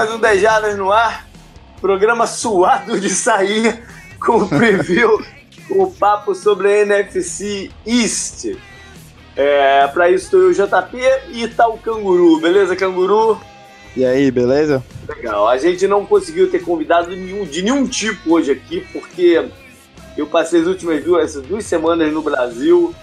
Mais um 10 Jardas no ar. Programa suado de sair com o preview, com o papo sobre a NFC East. É, para isso estou eu, JP, e tá o Canguru. Beleza, Canguru? E aí, beleza? Legal. A gente não conseguiu ter convidado nenhum, de nenhum tipo hoje aqui, porque eu passei as últimas duas, duas semanas no Brasil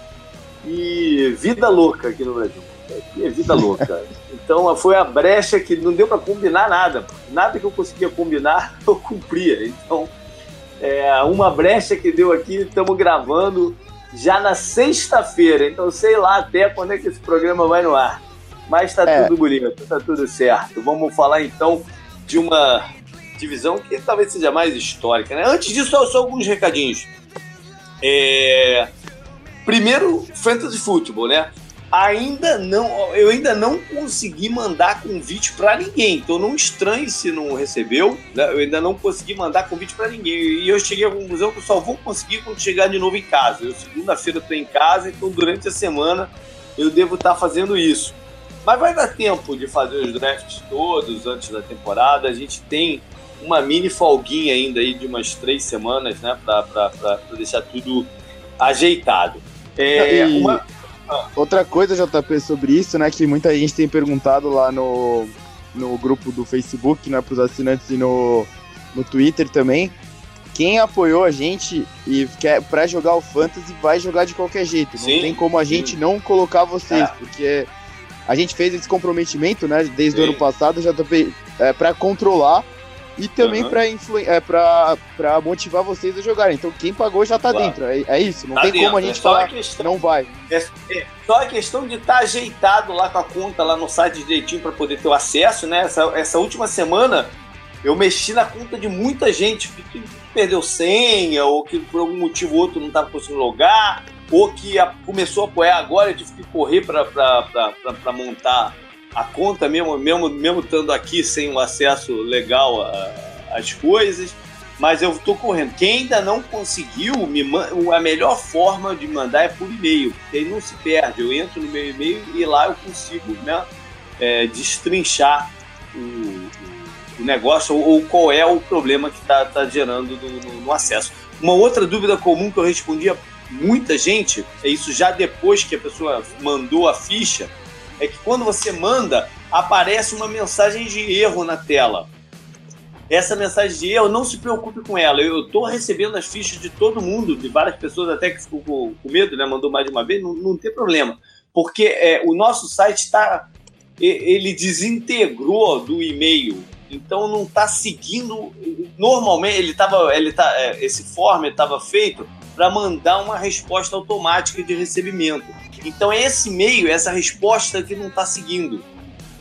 e vida louca aqui no Brasil. Aqui é vida louca. Então foi a brecha que não deu para combinar nada. Nada que eu conseguia combinar eu cumpria. Então, é uma brecha que deu aqui, estamos gravando já na sexta-feira. Então, sei lá até quando é que esse programa vai no ar. Mas tá é. tudo bonito, tá tudo certo. Vamos falar então de uma divisão que talvez seja mais histórica. Né? Antes disso, só, só alguns recadinhos. É... Primeiro, Fantasy Football, né? Ainda não, eu ainda não consegui mandar convite para ninguém. Então não estranhe se não recebeu. Né? Eu ainda não consegui mandar convite para ninguém. E eu cheguei à conclusão que eu só vou conseguir quando chegar de novo em casa. Eu segunda-feira estou em casa, então durante a semana eu devo estar tá fazendo isso. Mas vai dar tempo de fazer os drafts todos antes da temporada. A gente tem uma mini folguinha ainda aí de umas três semanas, né, para deixar tudo ajeitado. É, uma Outra coisa, JP, sobre isso, né, que muita gente tem perguntado lá no, no grupo do Facebook, né, pros assinantes e no, no Twitter também. Quem apoiou a gente e quer para jogar o Fantasy vai jogar de qualquer jeito. Sim, não tem como a gente sim. não colocar vocês, é. porque a gente fez esse comprometimento, né, desde sim. o ano passado, JP, é, para controlar e também uhum. para é, motivar vocês a jogarem. Então quem pagou já tá claro. dentro. É, é, isso. Não tá tem dentro. como a gente é falar questão, não vai. É, é, só a questão de estar tá ajeitado lá com a conta lá no site direitinho para poder ter o acesso, né? Essa, essa última semana eu mexi na conta de muita gente que, perdeu senha ou que por algum motivo ou outro não estava conseguindo logar ou que a, começou a apoiar agora e tive que correr para montar a conta mesmo, mesmo, mesmo estando aqui sem o acesso legal às coisas, mas eu estou correndo. Quem ainda não conseguiu, me a melhor forma de mandar é por e-mail, porque aí não se perde. Eu entro no meu e-mail e lá eu consigo né, é, destrinchar o, o negócio ou, ou, qual é o problema que está tá gerando no, no, no acesso. Uma outra dúvida comum que eu respondi a muita gente, é isso já depois que a pessoa mandou a ficha, é que quando você manda, aparece uma mensagem de erro na tela. Essa mensagem de erro, não se preocupe com ela. Eu estou recebendo as fichas de todo mundo, de várias pessoas até que ficou com, medo, né? Mandou mais de uma vez, não, não tem problema. Porque é, o nosso site está. Ele desintegrou do e-mail. Então não está seguindo. Normalmente ele estava. Ele tá, é, esse form estava feito para mandar uma resposta automática de recebimento. Então é esse meio, essa resposta que não está seguindo.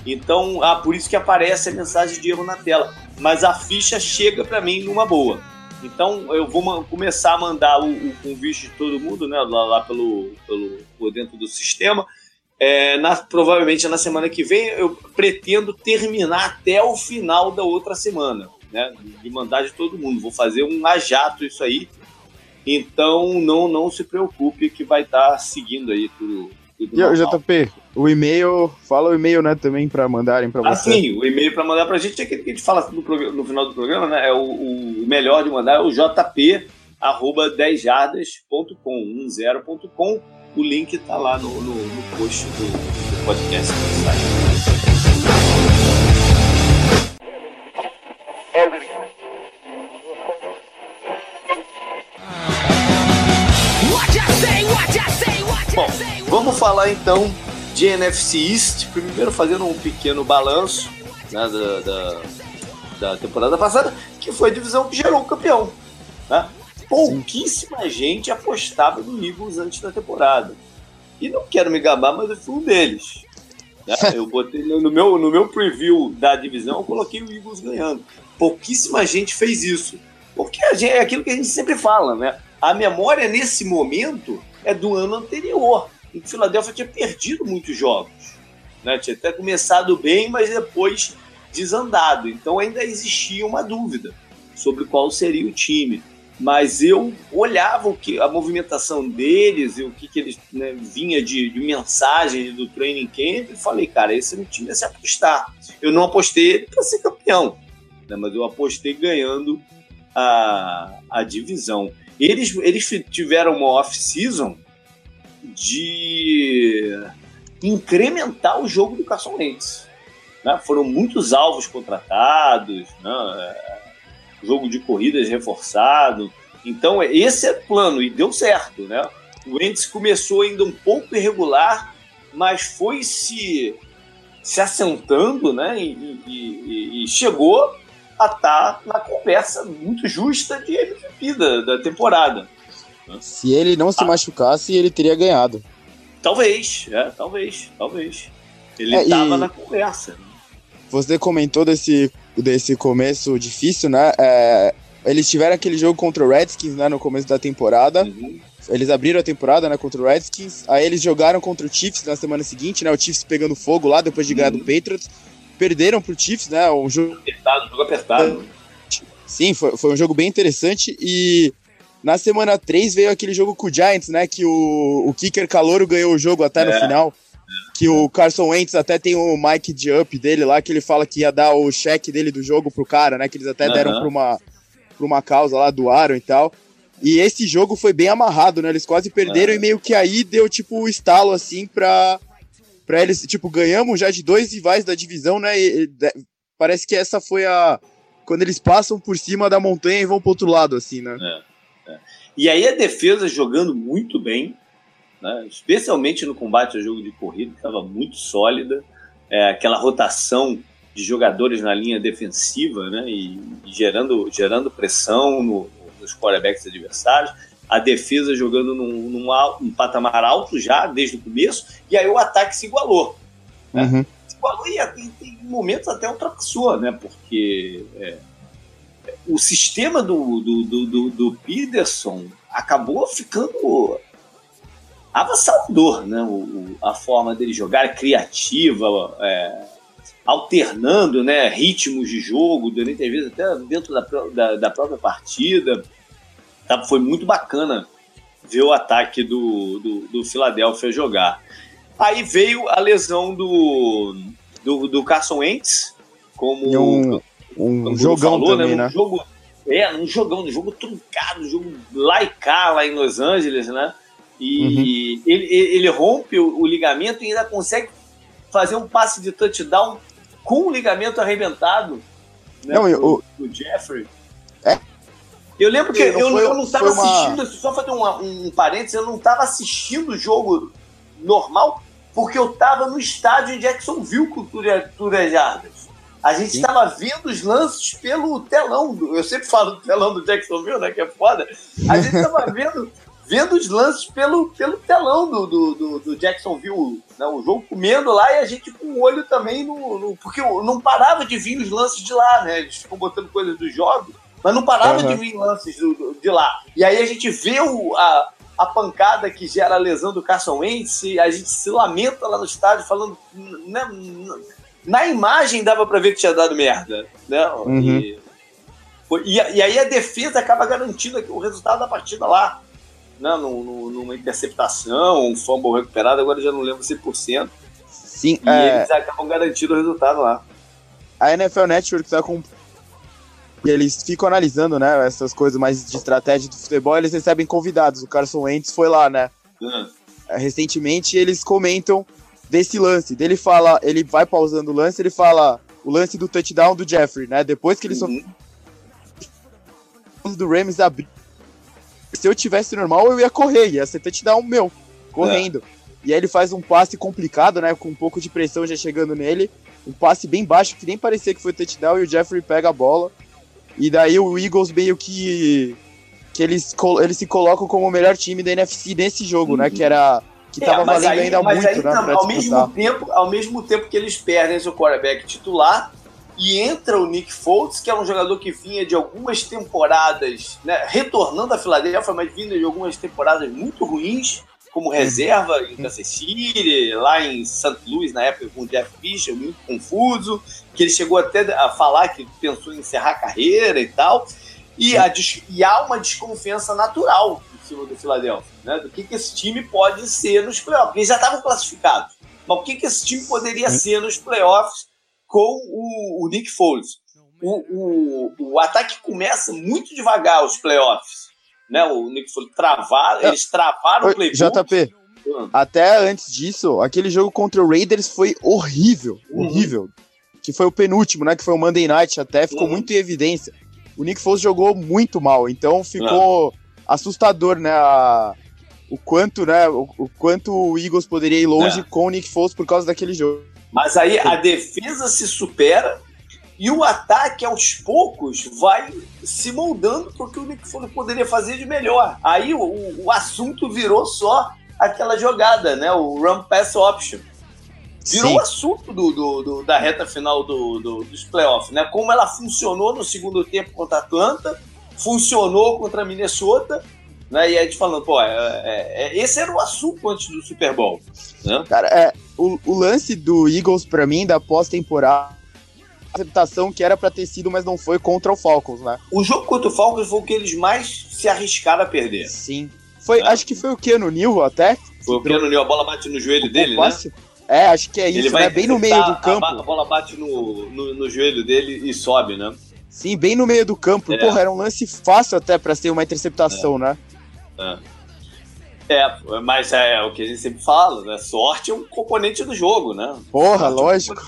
Então, ah, por isso que aparece a mensagem de erro na tela. Mas a ficha chega para mim numa boa. Então eu vou começar a mandar o, o convite de todo mundo, né, lá, lá pelo, pelo, por dentro do sistema. É, na, provavelmente na semana que vem eu pretendo terminar até o final da outra semana, né, de mandar de todo mundo. Vou fazer um ajato isso aí então não, não se preocupe que vai estar tá seguindo aí tudo. tudo e, JP, o e-mail, fala o e-mail, né, também para mandarem para ah, você. Ah, sim, o e-mail para mandar para a gente é aquele que a gente fala no, no final do programa, né? É o, o melhor de mandar é o jp arroba 10jardas.com, 10.com. O link tá lá no, no, no post do, do podcast do site. Bom, vamos falar então de NFC East. Primeiro fazendo um pequeno balanço né, da, da, da, temporada passada, que foi a divisão que gerou o campeão. Né? Pouquíssima Sim. gente apostava no Eagles antes da temporada. E não quero me gabar, mas eu fui um deles. Né? Eu botei no meu, no meu preview da divisão, eu coloquei o Eagles ganhando. Pouquíssima gente fez isso. Porque gente, é aquilo que a gente sempre fala, né? A memória nesse momento é do ano anterior, em que Filadélfia tinha perdido muitos jogos. Né? Tinha até começado bem, mas depois desandado. Então ainda existia uma dúvida sobre qual seria o time. mas eu olhava o que a movimentação deles e o que, que eles né, vinha de, de, mensagem do training camp e falei, cara, esse é um time a se apostar. Eu não apostei para ser campeão, né, mas eu apostei ganhando a, a divisão. Eles, eles tiveram uma off-season de incrementar o jogo do Carson Wentz. Né? Foram muitos alvos contratados, né? jogo de corridas reforçado. Então, esse é o plano e deu certo. Né? O Wentz começou ainda um pouco irregular, mas foi se, se assentando né? e, e, e chegou a estar tá na conversa muito justa de MVP da, da temporada. Se ele não se ah. machucasse, ele teria ganhado. Talvez, é, talvez, talvez. Ele estava é, na conversa. Você comentou desse, desse começo difícil, né? É, eles tiveram aquele jogo contra o Redskins né, no começo da temporada. Uhum. Eles abriram a temporada né, contra o Redskins. Aí eles jogaram contra o Chiefs na semana seguinte, né? O Chiefs pegando fogo lá depois de ganhar do uhum. Patriots. Perderam pro Chiefs, né? Um jogo apertado, jogo apertado. Sim, foi, foi um jogo bem interessante e na semana 3 veio aquele jogo com o Giants, né? Que o, o Kicker Calouro ganhou o jogo até é. no final. Que o Carson Wentz até tem o mic de up dele lá, que ele fala que ia dar o cheque dele do jogo pro cara, né? Que eles até deram pra uma, pra uma causa lá, doaram e tal. E esse jogo foi bem amarrado, né? Eles quase perderam é. e meio que aí deu, tipo, o estalo, assim, pra, pra eles. Tipo, ganhamos já de dois rivais da divisão, né? E, parece que essa foi a. Quando eles passam por cima da montanha e vão pro outro lado, assim, né? É. E aí a defesa jogando muito bem, né? especialmente no combate ao jogo de corrida, estava muito sólida. É, aquela rotação de jogadores na linha defensiva né? e, e gerando, gerando pressão no, nos quarterbacks adversários. A defesa jogando num, num, num, patamar alto já desde o começo, e aí o ataque se igualou. Né? Uhum. Se igualou e, em momentos até ultrapassou, né? porque é, o sistema do, do, do, do, do Peterson acabou ficando avassalador, né? O, a forma dele jogar é criativa, é, alternando né, ritmos de jogo, durante às vezes até dentro da, da, da, própria partida. Tá, foi muito bacana ver o ataque do, do, do Philadelphia jogar. Aí veio a lesão do, do, do Carson Wentz, como um, um jogão falou, né, também, né? Um né? Jogo, é, um jogão, um jogo truncado, um jogo laicar lá em Los Angeles, né? E uhum. ele, ele rompe o, o, ligamento e ainda consegue fazer um passe de touchdown com o ligamento arrebentado né, não, eu, do, Jeffrey. É. Eu lembro que eu, eu, eu não estava uma... assistindo, só fazer um, um parênteses, eu não estava assistindo o jogo normal, porque eu estava no estádio em Jacksonville com o Jardas. A gente estava vendo os lances pelo telão. Do, eu sempre falo do telão do Jacksonville, né? Que é foda. A gente estava vendo, vendo os lances pelo, pelo telão do, do, do, do Jacksonville. Né, o jogo comendo lá e a gente com o olho também no, no, Porque não parava de vir os lances de lá, né? Eles ficam botando coisas dos jogos, mas não parava uhum. de vir lances do, do, de lá. E aí a gente vê o, a, a pancada que gera a lesão do Carson Wentz, a gente se lamenta lá no estádio falando. Né, na imagem dava para ver que tinha dado merda, né? Uhum. E, e, e, aí a defesa acaba garantindo o resultado da partida lá, né? Numa interceptação, um fumble recuperado, agora já não lembro 100%. Sim, e é... eles acabam garantindo o resultado lá. A NFL Network tá com e eles ficam analisando, né, essas coisas mais de estratégia do futebol, eles recebem convidados. O Carson Wentz foi lá, né? Uhum. Recentemente eles comentam desse lance. Dele fala, ele vai pausando o lance, ele fala o lance do touchdown do Jeffrey, né? Depois que ele uhum. só do Rams abrir. Se eu tivesse normal, eu ia correr, ia ser touchdown meu, correndo. É. E aí ele faz um passe complicado, né? Com um pouco de pressão já chegando nele. Um passe bem baixo, que nem parecia que foi touchdown, e o Jeffrey pega a bola. E daí o Eagles meio que. que eles, eles se colocam como o melhor time da NFC nesse jogo, uhum. né? Que era que é, valendo aí, ainda muito, aí, né? ao, mesmo tempo, ao mesmo tempo que eles perdem seu quarterback titular e entra o Nick Foles, que é um jogador que vinha de algumas temporadas, né, retornando à Filadélfia, mas vinha de algumas temporadas muito ruins, como reserva em Kansas City, lá em St. Louis, na época com o Jeff Fisher, muito confuso, que ele chegou até a falar que pensou em encerrar a carreira e tal. E, a, e há uma desconfiança natural em cima do Philadelphia, né? Do que, que esse time pode ser nos playoffs. Eles já estavam classificados. Mas o que, que esse time poderia ser nos playoffs com o, o Nick Foles? O, o, o ataque começa muito devagar os playoffs. Né? O Nick Foles travar, é. eles travaram o playbook. JP, hum. até antes disso, aquele jogo contra o Raiders foi horrível. Uhum. Que foi o penúltimo, né? Que foi o Monday Night, até ficou uhum. muito em evidência. O Nick Foles jogou muito mal, então ficou uhum. assustador, né? A, o quanto, né? O, o, quanto o Eagles poderia ir longe é. com o Nick Foles por causa daquele jogo. Mas aí a defesa se supera e o ataque, aos poucos, vai se moldando para o que o Nick Foles poderia fazer de melhor. Aí o, o, assunto virou só aquela jogada, né? O run pass option. Virou o assunto do, do, do, da reta final do, do, dos playoffs, né? Como ela funcionou no segundo tempo contra a Atlanta, funcionou contra a Minnesota, né? E a gente falando, pô, é, é, é, esse era o assunto antes do Super Bowl. Né? Cara, é, o, o lance do Eagles, para mim, da pós-temporada, aceptação que era para ter sido, mas não foi contra o Falcons, né? O jogo contra o Falcons foi o que eles mais se arriscaram a perder. Sim. Foi, é. Acho que foi o no Nil até. Foi o no Nil, a bola bate no joelho dele, né? É, acho que é isso, vai né? Bem no meio do campo. A, bola bate no, no, no, joelho dele e sobe, né? Sim, bem no meio do campo. É. Porra, era um lance fácil até para ser uma interceptação, é. né? É. É, mas é o que a gente sempre fala, né? Sorte é um componente do jogo, né? Porra, lógico.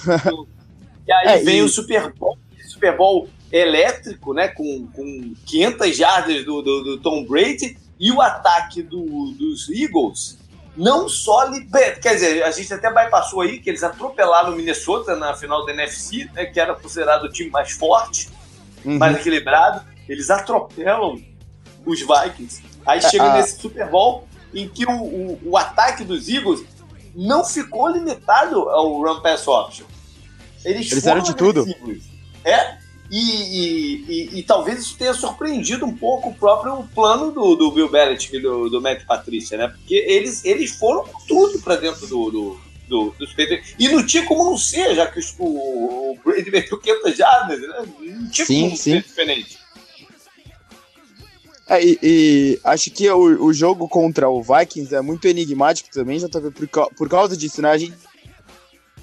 e aí é, vem e... o Super Bowl, Super Bowl elétrico, né? Com, com 500 jardas do, do, do Tom Brady e o ataque do, dos Eagles não só liber... quer dizer, a gente até bypassou aí que eles atropelaram o Minnesota na final da NFC, né, que era considerado o time mais forte, uhum. mais equilibrado. Eles atropelam os Vikings. Aí chega ah. nesse Super Bowl em que o, o, o, ataque dos Eagles não ficou limitado ao run pass option. Eles, Eles eram de tudo. É, e, e, e, e, talvez isso tenha surpreendido um pouco o próprio plano do, do Bill Belichick e do, do Matt Patrícia, né? Porque eles, eles foram com tudo para dentro do, do, do, dos Patriots. E não tinha como não ser, já que o, o Brady meteu 500 jardas, né? Não tinha sim, como sim. ser diferente. É, e, e, acho que o, o jogo contra o Vikings é muito enigmático também, já tá por, por causa disso, né? A gente.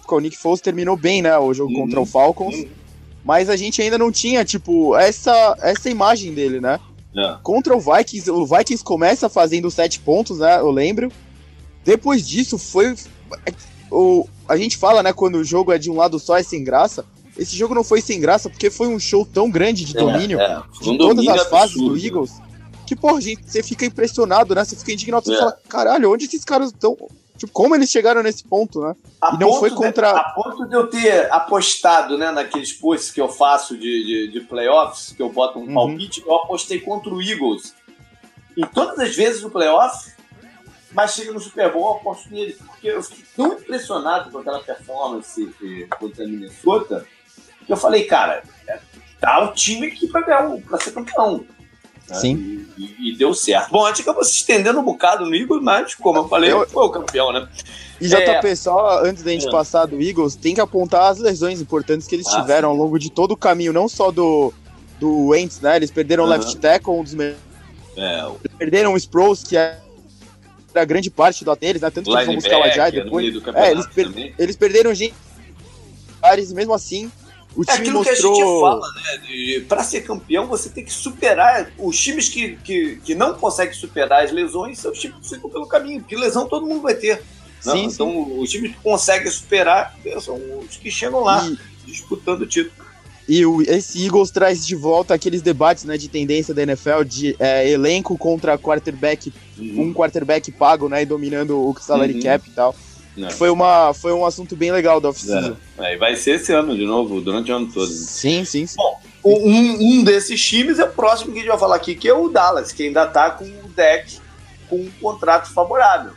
O Nick Foles terminou bem, né? O jogo uhum. contra o Falcons. Uhum. Mas a gente ainda não tinha, tipo, essa, essa imagem dele, né? É. Contra o Vikings, o Vikings começa fazendo sete pontos, né? Eu lembro. Depois disso, foi. O, a gente fala, né? Quando o jogo é de um lado só, é sem graça. Esse jogo não foi sem graça porque foi um show tão grande de é, domínio é, é. Um de todas as fases do Eagles que, porra, gente, você fica impressionado, né? Você fica indignado, você é. fala, caralho, onde esses caras estão? Tipo, como eles chegaram nesse ponto, né? A e não foi contra. De, a ponto de eu ter apostado, né, naqueles posts que eu faço de, de, de playoffs, que eu boto um uhum. palpite, eu apostei contra o Eagles. E todas as vezes no playoff, mas chega no Super Bowl, eu aposto nele. Porque eu fiquei tão impressionado com aquela performance contra a Minnesota, que eu falei, cara, é, tá o time aqui pra, ganhar, pra ser campeão. Né? Sim. E, e, deu certo. Bom, a gente acabou se estendendo um bocado no Eagles, mas, como eu falei, eu... foi o campeão, né? E JP, é... só antes da gente é. passar do Eagles, tem que apontar as lesões importantes que eles ah, tiveram sim. ao longo de todo o caminho, não só do, do Wentz, né? Eles perderam o left tackle, um dos melhores. É. Perderam o Sproles, que é a grande parte do deles, né? Tanto que eles vão buscar o Ajay depois. É, eles, per eles perderam gente. Mesmo assim, o é aquilo mostrou... que a gente fala, né? Para ser campeão, você tem que superar. Os times que, que, que não conseguem superar as lesões são os times que ficam pelo caminho, porque lesão todo mundo vai ter. Né? Sim, então, sim. os times que conseguem superar são os que chegam lá, e... disputando o título. E o, esse Eagles traz de volta aqueles debates né, de tendência da NFL de é, elenco contra quarterback, uhum. um quarterback pago, né, e dominando o salary uhum. cap e tal. É. Foi, uma, foi um assunto bem legal da oficina. É. é. vai ser esse ano de novo, durante o ano todo. Sim, sim, sim. Bom, um, um desses times é o próximo que a gente vai falar aqui, que é o Dallas, que ainda está com o deck com um contrato favorável.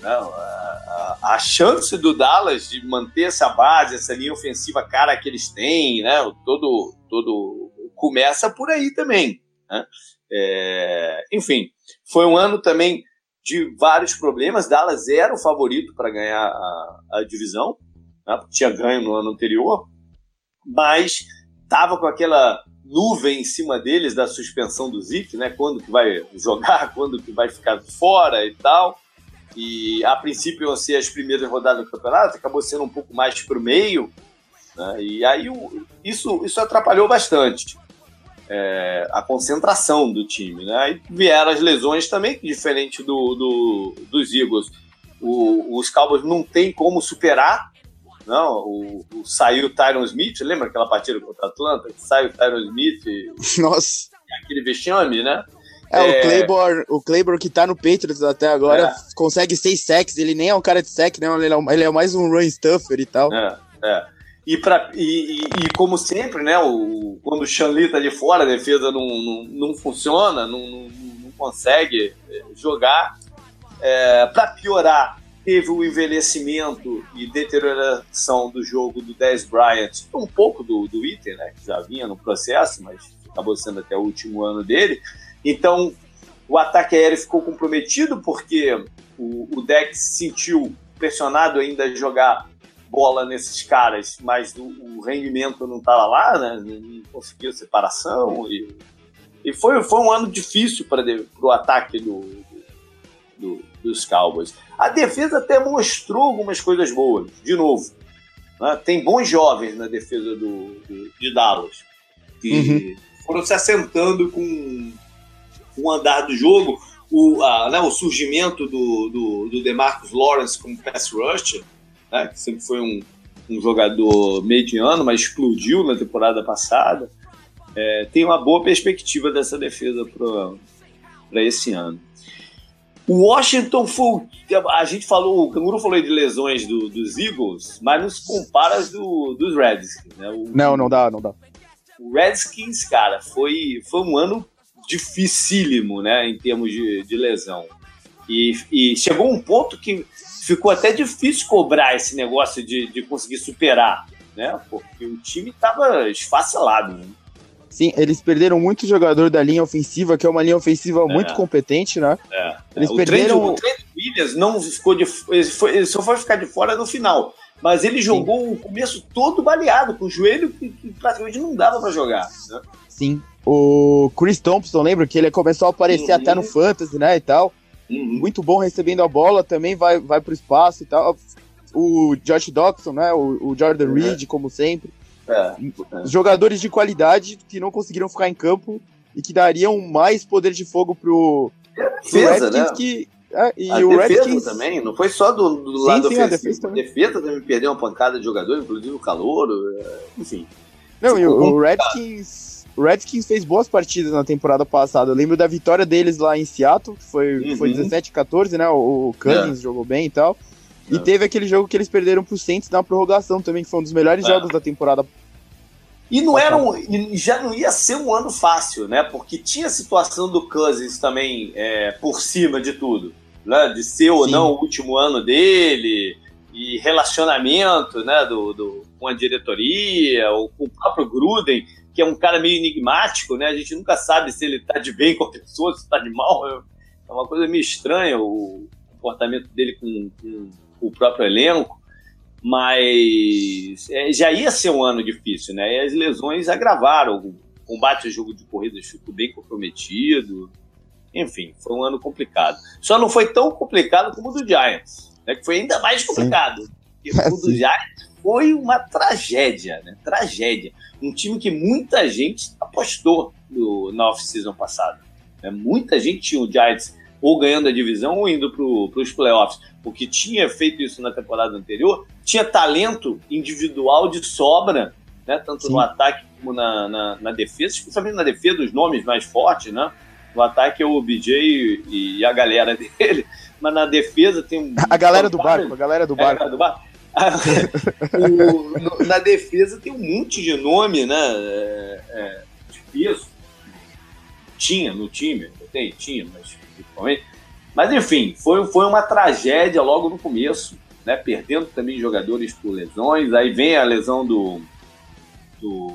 Não, a, a, a, chance do Dallas de manter essa base, essa linha ofensiva cara que eles têm, né? Todo, todo começa por aí também. Né? É, enfim, foi um ano também de vários problemas. Dallas era o favorito para ganhar a, a divisão, né? tinha ganho no ano anterior, mas estava com aquela nuvem em cima deles da suspensão do Zeke, né? Quando que vai jogar, quando que vai ficar fora e tal. E a princípio iam ser as primeiras rodadas do campeonato, acabou sendo um pouco mais para o meio. Né? E aí isso, isso atrapalhou bastante é, a concentração do time. Né? E vieram as lesões também, diferente do, do, dos Eagles. O, os Cowboys não tem como superar. Não, o, o saiu o Tyron Smith, lembra aquela partida contra a Atlanta? Saiu o Tyron Smith. Nossa. Aquele vexame, né? É, é, o Claybor, o Claybor que tá no Patriots até agora, é. consegue seis sacks, ele nem é um cara de sack, né? Ele é, ele é mais um run stuffer e tal. É, é. E, pra, e, e, e, como sempre, né, o, quando o Shanli tá de fora, a defesa não, não, não funciona, não, não, não consegue é, jogar. É, para piorar, teve o envelhecimento e deterioração do jogo do Dez Bryant, um pouco do, do item, né, que já vinha no processo, mas acabou sendo até o último ano dele. Então, o ataque aéreo ficou comprometido porque o, o deck se sentiu pressionado ainda a jogar bola nesses caras, mas o, o rendimento não estava lá, né? não conseguiu separação. E, e foi, foi um ano difícil para o ataque do, do, dos Cowboys. A defesa até mostrou algumas coisas boas, de novo. Né? Tem bons jovens na defesa do, do de Dallas, que uhum. foram se assentando com o andar do jogo. O, a, né, o surgimento do, do, do DeMarcus Lawrence como pass rusher né, que sempre foi um, um jogador mediano, mas explodiu na temporada passada, é, tem uma boa perspectiva dessa defesa para esse ano. O Washington foi. A gente falou, o Canguru falou de lesões do, dos Eagles, mas não se compara às do, dos Redskins. Né? O, não, não dá, não dá. O Redskins, cara, foi, foi um ano dificílimo, né, em termos de, de lesão. E, e chegou um ponto que ficou até difícil cobrar esse negócio de, de conseguir superar, né? Porque o time estava esfacelado. Né? Sim, eles perderam muito jogador da linha ofensiva, que é uma linha ofensiva é. muito competente, né? É. Eles o perderam. o Trent Williams não ficou de. Ele, foi, ele, só foi ficar de fora no final. Mas ele jogou Sim. o começo todo baleado, com o joelho que, que praticamente não dava para jogar. Né? Sim. O Chris Thompson, lembra que ele começou a aparecer uhum. até no Fantasy, né? E tal. Muito bom recebendo a bola, também vai, vai pro espaço e tal. O Josh Doxson, né? O, o Jordan é. Reed, como sempre. É, é. Jogadores de qualidade que não conseguiram ficar em campo e que dariam mais poder de fogo pro, defesa, pro né? que é, e a o defesa Redskins... também, não foi só do, do sim, lado sim, ofensivo. A defesa também. defesa também perdeu uma pancada de jogador, inclusive o calor, é, enfim. Não, e o, o Redskins o Redskins fez boas partidas na temporada passada. Eu lembro da vitória deles lá em Seattle, que foi, uhum. foi 17 14, né? O, o Cummings é. jogou bem e tal. E é. teve aquele jogo que eles perderam pro Saints na prorrogação também, que foi um dos melhores é. jogos da temporada. E não era um, e já não ia ser um ano fácil, né? Porque tinha a situação do Cousins também é, por cima de tudo, né? De ser ou Sim. não o último ano dele e relacionamento, né? Do, do com a diretoria ou com o próprio Gruden que é um cara meio enigmático, né? A gente nunca sabe se ele tá de bem com a pessoa, se tá de mal. É uma coisa meio estranha o comportamento dele com, com, o próprio elenco. Mas é, já ia ser um ano difícil, né? E as lesões agravaram. O combate ao jogo de corridas ficou bem comprometido. Enfim, foi um ano complicado. Só não foi tão complicado como o do Giants, né? Que foi ainda mais complicado. Sim. Porque o do Giants foi uma tragédia, né? Tragédia. Um time que muita gente apostou no, na off-season passada. Né? Muita gente tinha o Giants ou ganhando a divisão ou indo para os playoffs, porque tinha feito isso na temporada anterior, tinha talento individual de sobra, né? tanto Sim. no ataque como na, na, na, defesa, especialmente na defesa, os nomes mais fortes, né? No ataque é o BJ e, e a galera dele, mas na defesa tem um. A galera do barco, a galera do barco. É, a galera do barco o, na defesa tem um monte de nome, né? É, é, de peso. Tinha no time, tem, tinha, mas principalmente. Mas enfim, foi, foi uma tragédia logo no começo, né? Perdendo também jogadores por lesões. Aí vem a lesão do. do.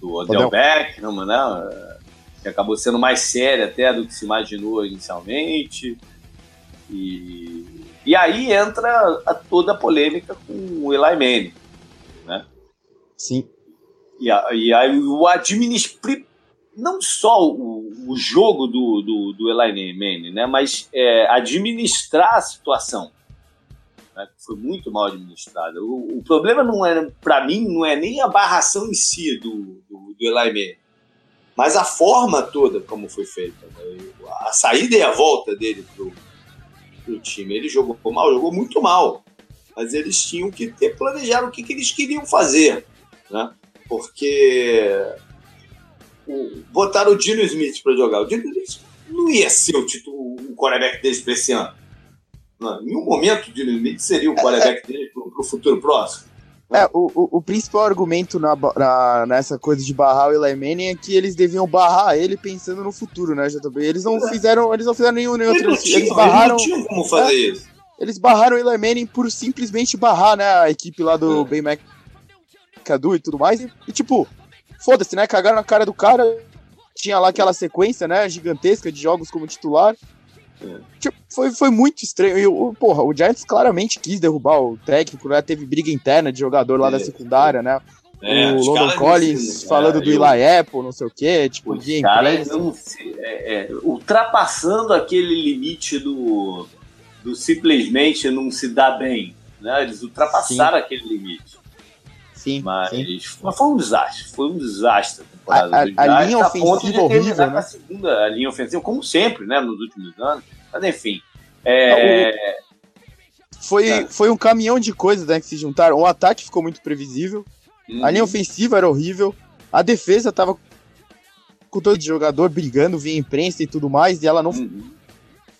do Odell Beckham, né? Que acabou sendo mais séria até do que se imaginou inicialmente. E e aí entra a, toda a polêmica com o Eli Manning, né? Sim. E, e aí o administrar não só o, o jogo do, do, do Elaine Manning, né, mas é, administrar a situação. Né, foi muito mal administrada. O, o problema não é, para mim, não é nem a barração em si do, do, do Elaine mas a forma toda como foi feita. Né, a saída e a volta dele pro, pro time. Ele jogou mal, jogou muito mal. Mas eles tinham que ter planejado o que, que eles queriam fazer. Né? Porque o, botaram o Dino Smith para jogar. O Dino Smith não ia ser o, título, o quarterback deles para esse ano. Não, em nenhum momento o Dino Smith seria o quarterback dele para o futuro próximo. É, o, o, o, principal argumento na, na, nessa coisa de barrar o Eli Manning é que eles deviam barrar ele pensando no futuro, né, JB? Eles não é. fizeram, eles não fizeram nenhum, nenhum outro. Eles barraram. Eles não tinham como fazer é, isso. Eles barraram o Eli Manning por simplesmente barrar, né, a equipe lá do é. Ben McAdoo e tudo mais. E, e tipo, foda-se, né? Cagaram na cara do cara. Tinha lá aquela sequência, né? Gigantesca de jogos como titular. É. Tipo, foi, foi muito estranho. E, o, porra, o Giants claramente quis derrubar o técnico, né? Teve briga interna de jogador lá é, da secundária, né? É, o London Collins falando do Eli Apple, não sei o quê, tipo, os caras não é, é, ultrapassando aquele limite do, do simplesmente não se dar bem, né? Eles ultrapassaram Sim. aquele limite. Sim, mas, sim. mas foi um desastre, foi um desastre a a, a, a linha ofensiva horrível, né? A segunda a linha ofensiva, como sempre, né, nos últimos anos. Mas enfim, é... foi, é. foi um caminhão de coisas né, que se juntaram. O ataque ficou muito previsível, uhum. a linha ofensiva era horrível, a defesa tava com todo jogador brigando via imprensa e tudo mais, e ela não uhum.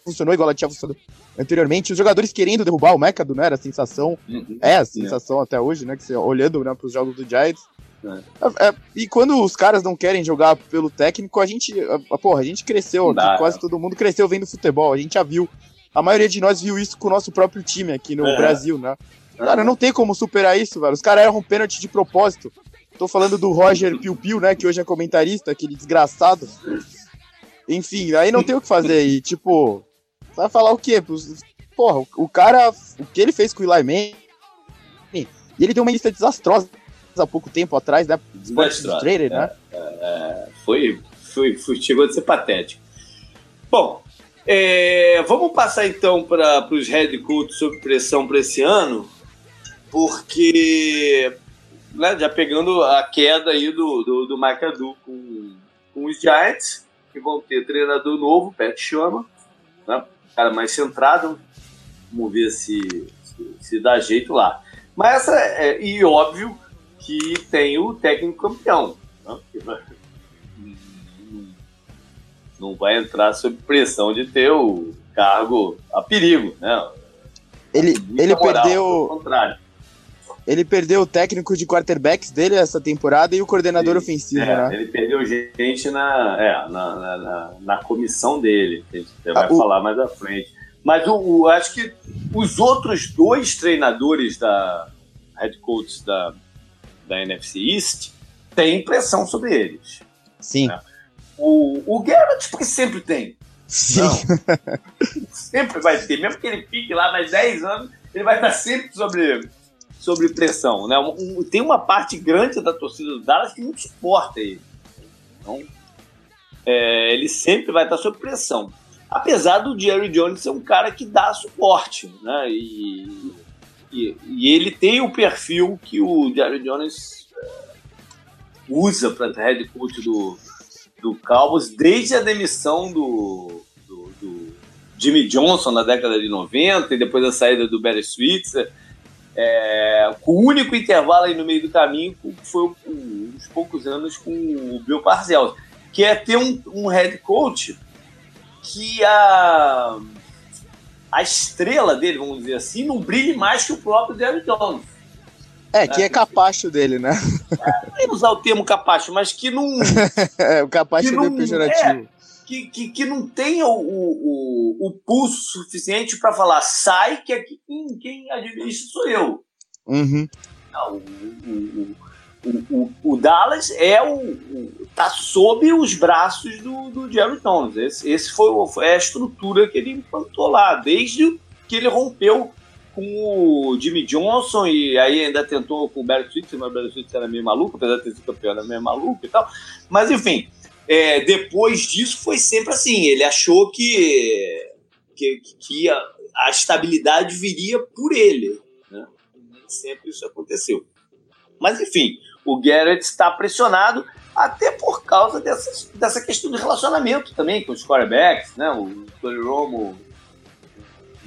funcionou igual ela tinha funcionado anteriormente, os jogadores querendo derrubar o Mecado, né? Era a sensação. Uhum. É a sensação até hoje, né? Que você, olhando né, para os jogos do Giants. É. É, é. e quando os caras não querem jogar pelo técnico, a gente. A, porra, a gente cresceu aqui, quase todo mundo cresceu vendo futebol, a gente já viu. A maioria de nós viu isso com o nosso próprio time aqui no é. Brasil, né? Cara, não tem como superar isso, velho. Os caras erram um pênalti de propósito. Tô falando do Roger Piu Piu, né? Que hoje é comentarista, aquele desgraçado. Enfim, aí não tem o que fazer. E, tipo, Vai falar o quê? Porra, o cara, o que ele fez com o Eli Manning, e ele deu uma lista desastrosa há pouco tempo atrás, né? Sports Trader, né? É, é, foi, foi, foi, chegou a ser patético. Bom, é, vamos passar então para os head coaches sob pressão para esse ano, porque né, já pegando a queda aí do, do, do McAdoo com, com os Giants, que vão ter treinador novo, Pat Chama, né? cara mais centrado. Vamos ver se, se, se dá jeito lá. Mas essa é, e óbvio que tem o técnico campeão. Né? Não vai entrar sob pressão de ter o cargo a perigo, né? Ele, ele moral, perdeu. Ele perdeu o técnico de quarterbacks dele essa temporada e o coordenador ele, ofensivo, é, né? Ele perdeu gente na, é, na, na, na, na comissão dele, que a gente vai ah, falar mais à frente. Mas o, o, acho que os outros dois treinadores da head coach da, da NFC East têm pressão sobre eles. Sim. Né? O, o Garrett, porque sempre tem. Sim. sempre vai ter, mesmo que ele fique lá mais 10 anos, ele vai estar sempre sobre sobre pressão. Né? Um, tem uma parte grande da torcida do Dallas que não suporta ele. Então, é, ele sempre vai estar sob pressão. Apesar do Jerry Jones ser um cara que dá suporte, né? E, e, e ele tem o perfil que o Jerry Jones é, usa para head coach do, do Cowboys desde a demissão do, do, do, Jimmy Johnson na década de 90 e depois a saída do Barry Switzer. É, com o único intervalo aí no meio do caminho foi uns poucos anos com o Bill Parcells, que é ter um, um head coach que a, a estrela dele, vamos dizer assim, não brilhe mais que o próprio David Jones. É, que é capacho dele, né? É, usar o termo capacho, mas que não. é, o capacho não, é pejorativo. É, que, que, que não tenha o, o, o pulso suficiente para falar, sai, que aqui quem, quem administra sou eu. Uhum. Não, o, o, o, Dallas é o, tá sob os braços do, do Jerry Jones. Esse, esse foi, foi a estrutura que ele implantou lá, desde que ele rompeu com o Jimmy Johnson e aí ainda tentou com o Barry Switzer, mas o Barry Switzer era meio maluco, apesar de ter sido campeão, era meio maluco e tal. Mas enfim, é, depois disso foi sempre assim. Ele achou que, que, que a, a estabilidade viria por ele. Né? Sempre isso aconteceu. Mas enfim, o Garrett está pressionado até por causa dessa, dessa questão de relacionamento também com os quarterbacks, né? O Tony Romo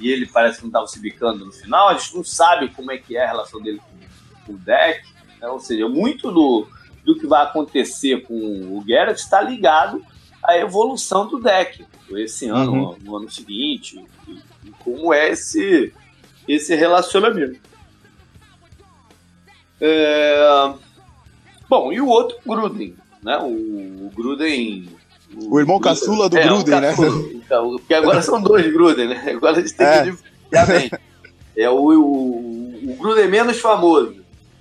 e ele parece que não estavam se bicando no final. A gente não sabe como é que é a relação dele com, com o deck. Né? Ou seja, muito do, do que vai acontecer com o Garrett está ligado à evolução do deck. Esse ano, uhum. no ano seguinte, e, e como é esse, esse relacionamento. É... Bom, e o outro, Gruden, né? O, Gruden. O, o irmão Gruden, caçula do é, Gruden, né? Então, porque agora são dois Gruden, né? Agora a gente tem é. que diferenciar bem. É o, o, o Gruden menos famoso.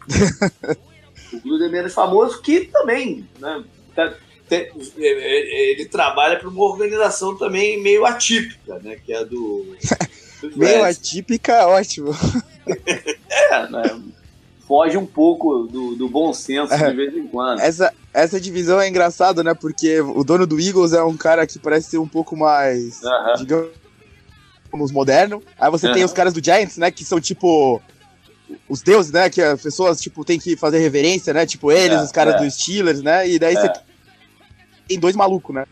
o Gruden menos famoso, que também, né? Tá, tem, é, é, ele trabalha para uma organização também meio atípica, né? Que é a do. meio atípica, ótimo. é, né? Foge um pouco do, do bom senso de vez em quando. Essa, essa divisão é engraçada, né? Porque o dono do Eagles é um cara que parece ser um pouco mais, uh -huh. digamos, moderno. Aí você uh -huh. tem os caras do Giants, né? Que são tipo os deuses, né? Que as pessoas, tipo, tem que fazer reverência, né? Tipo, eles, é, os caras é. dos Steelers, né? E daí é. você tem dois malucos, né?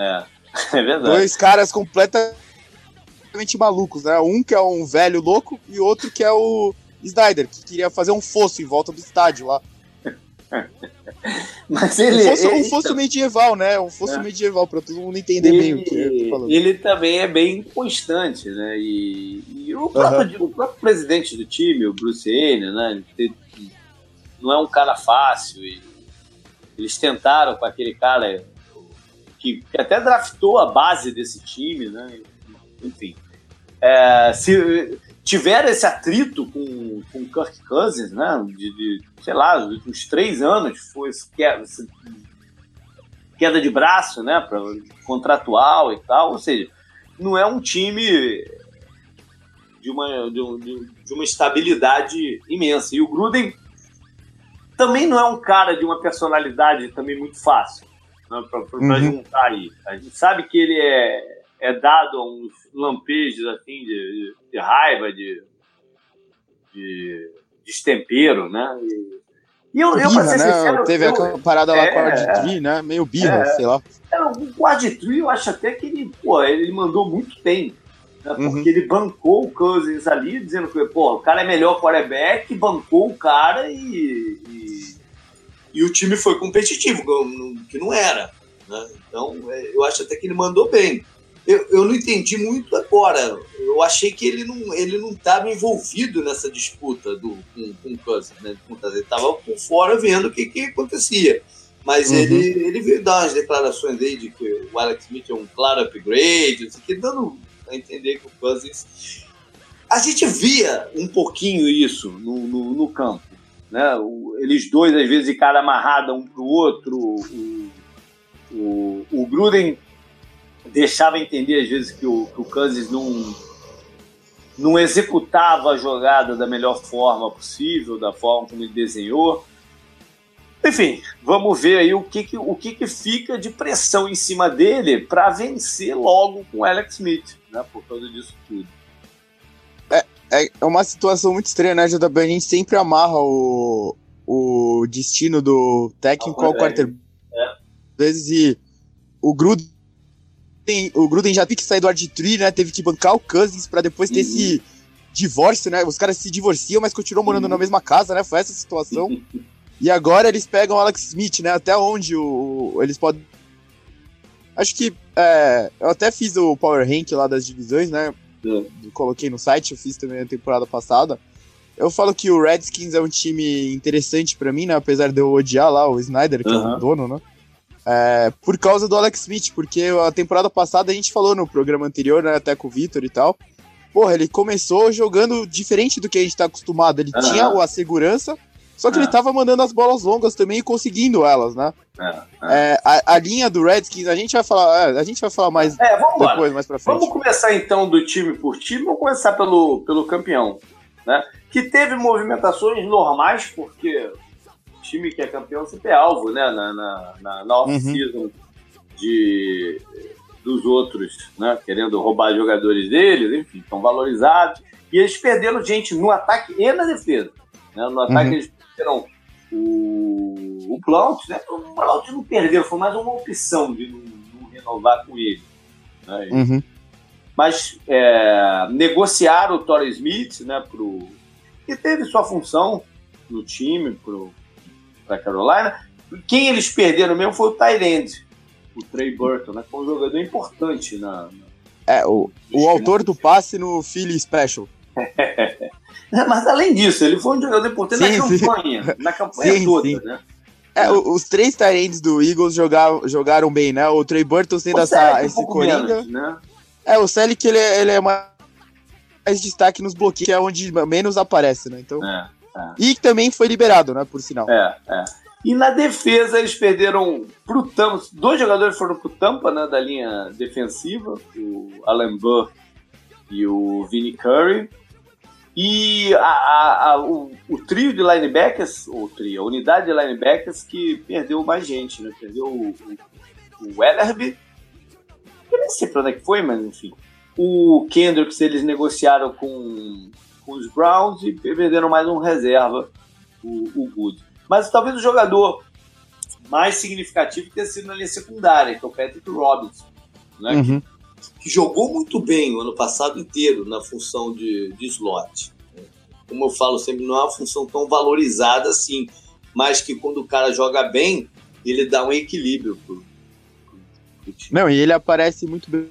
É, é verdade. Dois caras completamente malucos, né? Um que é um velho louco e outro que é o Snyder, que queria fazer um fosso em volta do estádio lá. Mas ele. Um fosso, um fosso então, medieval, né? Um fosso é. medieval, pra todo mundo entender ele, bem o que eu tô falando. Ele também é bem constante, né? E, e o, próprio, o, próprio, presidente do time, o Bruce Wayne, né? Ele, não é um cara fácil. Eles tentaram com aquele cara que, que até draftou a base desse time, né? Enfim. É, se, tiveram esse atrito com, com Kirk Cousins, né? De, de sei lá, uns três anos, foi queda, queda de braço, né? Pra, contratual e tal. Ou seja, não é um time de uma, de, de uma estabilidade imensa. E o Gruden também não é um cara de uma personalidade também muito fácil né, para uhum. juntar aí. A gente sabe que ele é é dado a uns lampejos assim de, de, raiva, de, de destempero, né? E, e eu, birra, eu pra ser né? sincero, Teve eu, aquela parada lá é, com o Arditri, né? Meio birra, é, sei lá. É, o Arditri, eu acho até que ele, pô, ele mandou muito bem. Né? Uhum. Porque ele bancou o Cousins ali, dizendo que, pô, o cara é melhor quarterback, bancou o cara e, e, e o time foi competitivo, que não era. Né? Então, é, eu acho até que ele mandou bem eu, eu não entendi muito agora. Eu achei que ele não ele não estava envolvido nessa disputa do, com, com o Cousins, né? Ele estava por fora vendo o que, que acontecia. Mas uhum. ele, ele veio dar umas declarações aí de que o Alex Smith é um claro upgrade, assim, que dando a entender que o Cousins. A gente via um pouquinho isso no, no, no campo. Né? O, eles dois, às vezes, de cara amarrada um pro outro. O, o, o Gruden deixava entender às vezes que o, que o Kansas não, não executava a jogada da melhor forma possível, da forma como ele desenhou. Enfim, vamos ver aí o que, que o que, que fica de pressão em cima dele para vencer logo com o Alex Smith, né? Por causa disso tudo. É, é uma situação muito estranha, né, JB? A gente sempre amarra o, o destino do técnico ao quarterback. É. Às vezes e o Gruden o Gruden já teve que sair do Arditree, né? Teve que bancar o Cousins para depois ter uhum. esse divórcio, né? Os caras se divorciam, mas continuam morando uhum. na mesma casa, né? Foi essa a situação. e agora eles pegam o Alex Smith, né? Até onde o, eles podem. Acho que. É, eu até fiz o Power Rank lá das divisões, né? Uhum. Coloquei no site, eu fiz também na temporada passada. Eu falo que o Redskins é um time interessante para mim, né? Apesar de eu odiar lá o Snyder, que é o dono, né? É, por causa do Alex Smith, porque a temporada passada a gente falou no programa anterior, né, até com o Vitor e tal. Porra, ele começou jogando diferente do que a gente tá acostumado. Ele uhum. tinha a segurança, só que ele tava mandando as bolas longas também e conseguindo elas, né? É, a, a, linha do Redskins, a gente vai falar, é, a gente vai falar mais é, depois, mais pra frente. Vamos começar então do time por time, vamos começar pelo, pelo campeão. né? Que teve movimentações normais, porque time que é campeão sempre é alvo, né? Na, na, na, na off-season uhum. de, dos outros, né? Querendo roubar jogadores deles, enfim, estão valorizados. E eles perderam gente no ataque e na defesa. Né? No ataque uhum. eles perderam o, o Blount, né? O Blount não perdeu, foi mais uma opção de não, não renovar com ele. Né? Uhum. Mas é, negociaram o Torrey Smith, né, pro, que teve sua função no time para Carolina. Quem eles perderam mesmo foi o Tyrande, o Trey Burton, né, que foi um jogador importante na. é, o, o autor do passe no Philly Special. Mas além disso, ele foi um jogador importante sim, na campanha, sim. na campanha sim, toda, né? É, os três Tyrands do Eagles jogaram, jogaram bem, né? O Trey Burton sendo essa, esse um coringa. Menos, né? É, o Selic ele, é, ele é mais, mais destaque nos bloqueios, que é onde menos aparece, né? Então. É, é. E também foi liberado, né? Por sinal. É, é. E na defesa eles perderam pro Tampa. Dois jogadores foram pro Tampa, né? Da linha defensiva, o Alan Burr e o Vinnie Curry. E a, a, a, o, o, trio de linebackers, o trio, a unidade de linebackers que perdeu mais gente, né? Perdeu o, o, o Ellerby, eu nem sei pra onde é que foi, mas enfim. O Kendricks eles negociaram com, com os Browns e venderam mais um reserva, o, o Good. Mas talvez o jogador mais significativo tenha sido na linha secundária, que é o Patrick Robinson, né? Uhum. Que, que, jogou muito bem o ano passado inteiro na função de, de slot. Como eu falo sempre, não é uma função tão valorizada assim, mas que quando o cara joga bem, ele dá um equilíbrio pro, não, e ele aparece muito bem.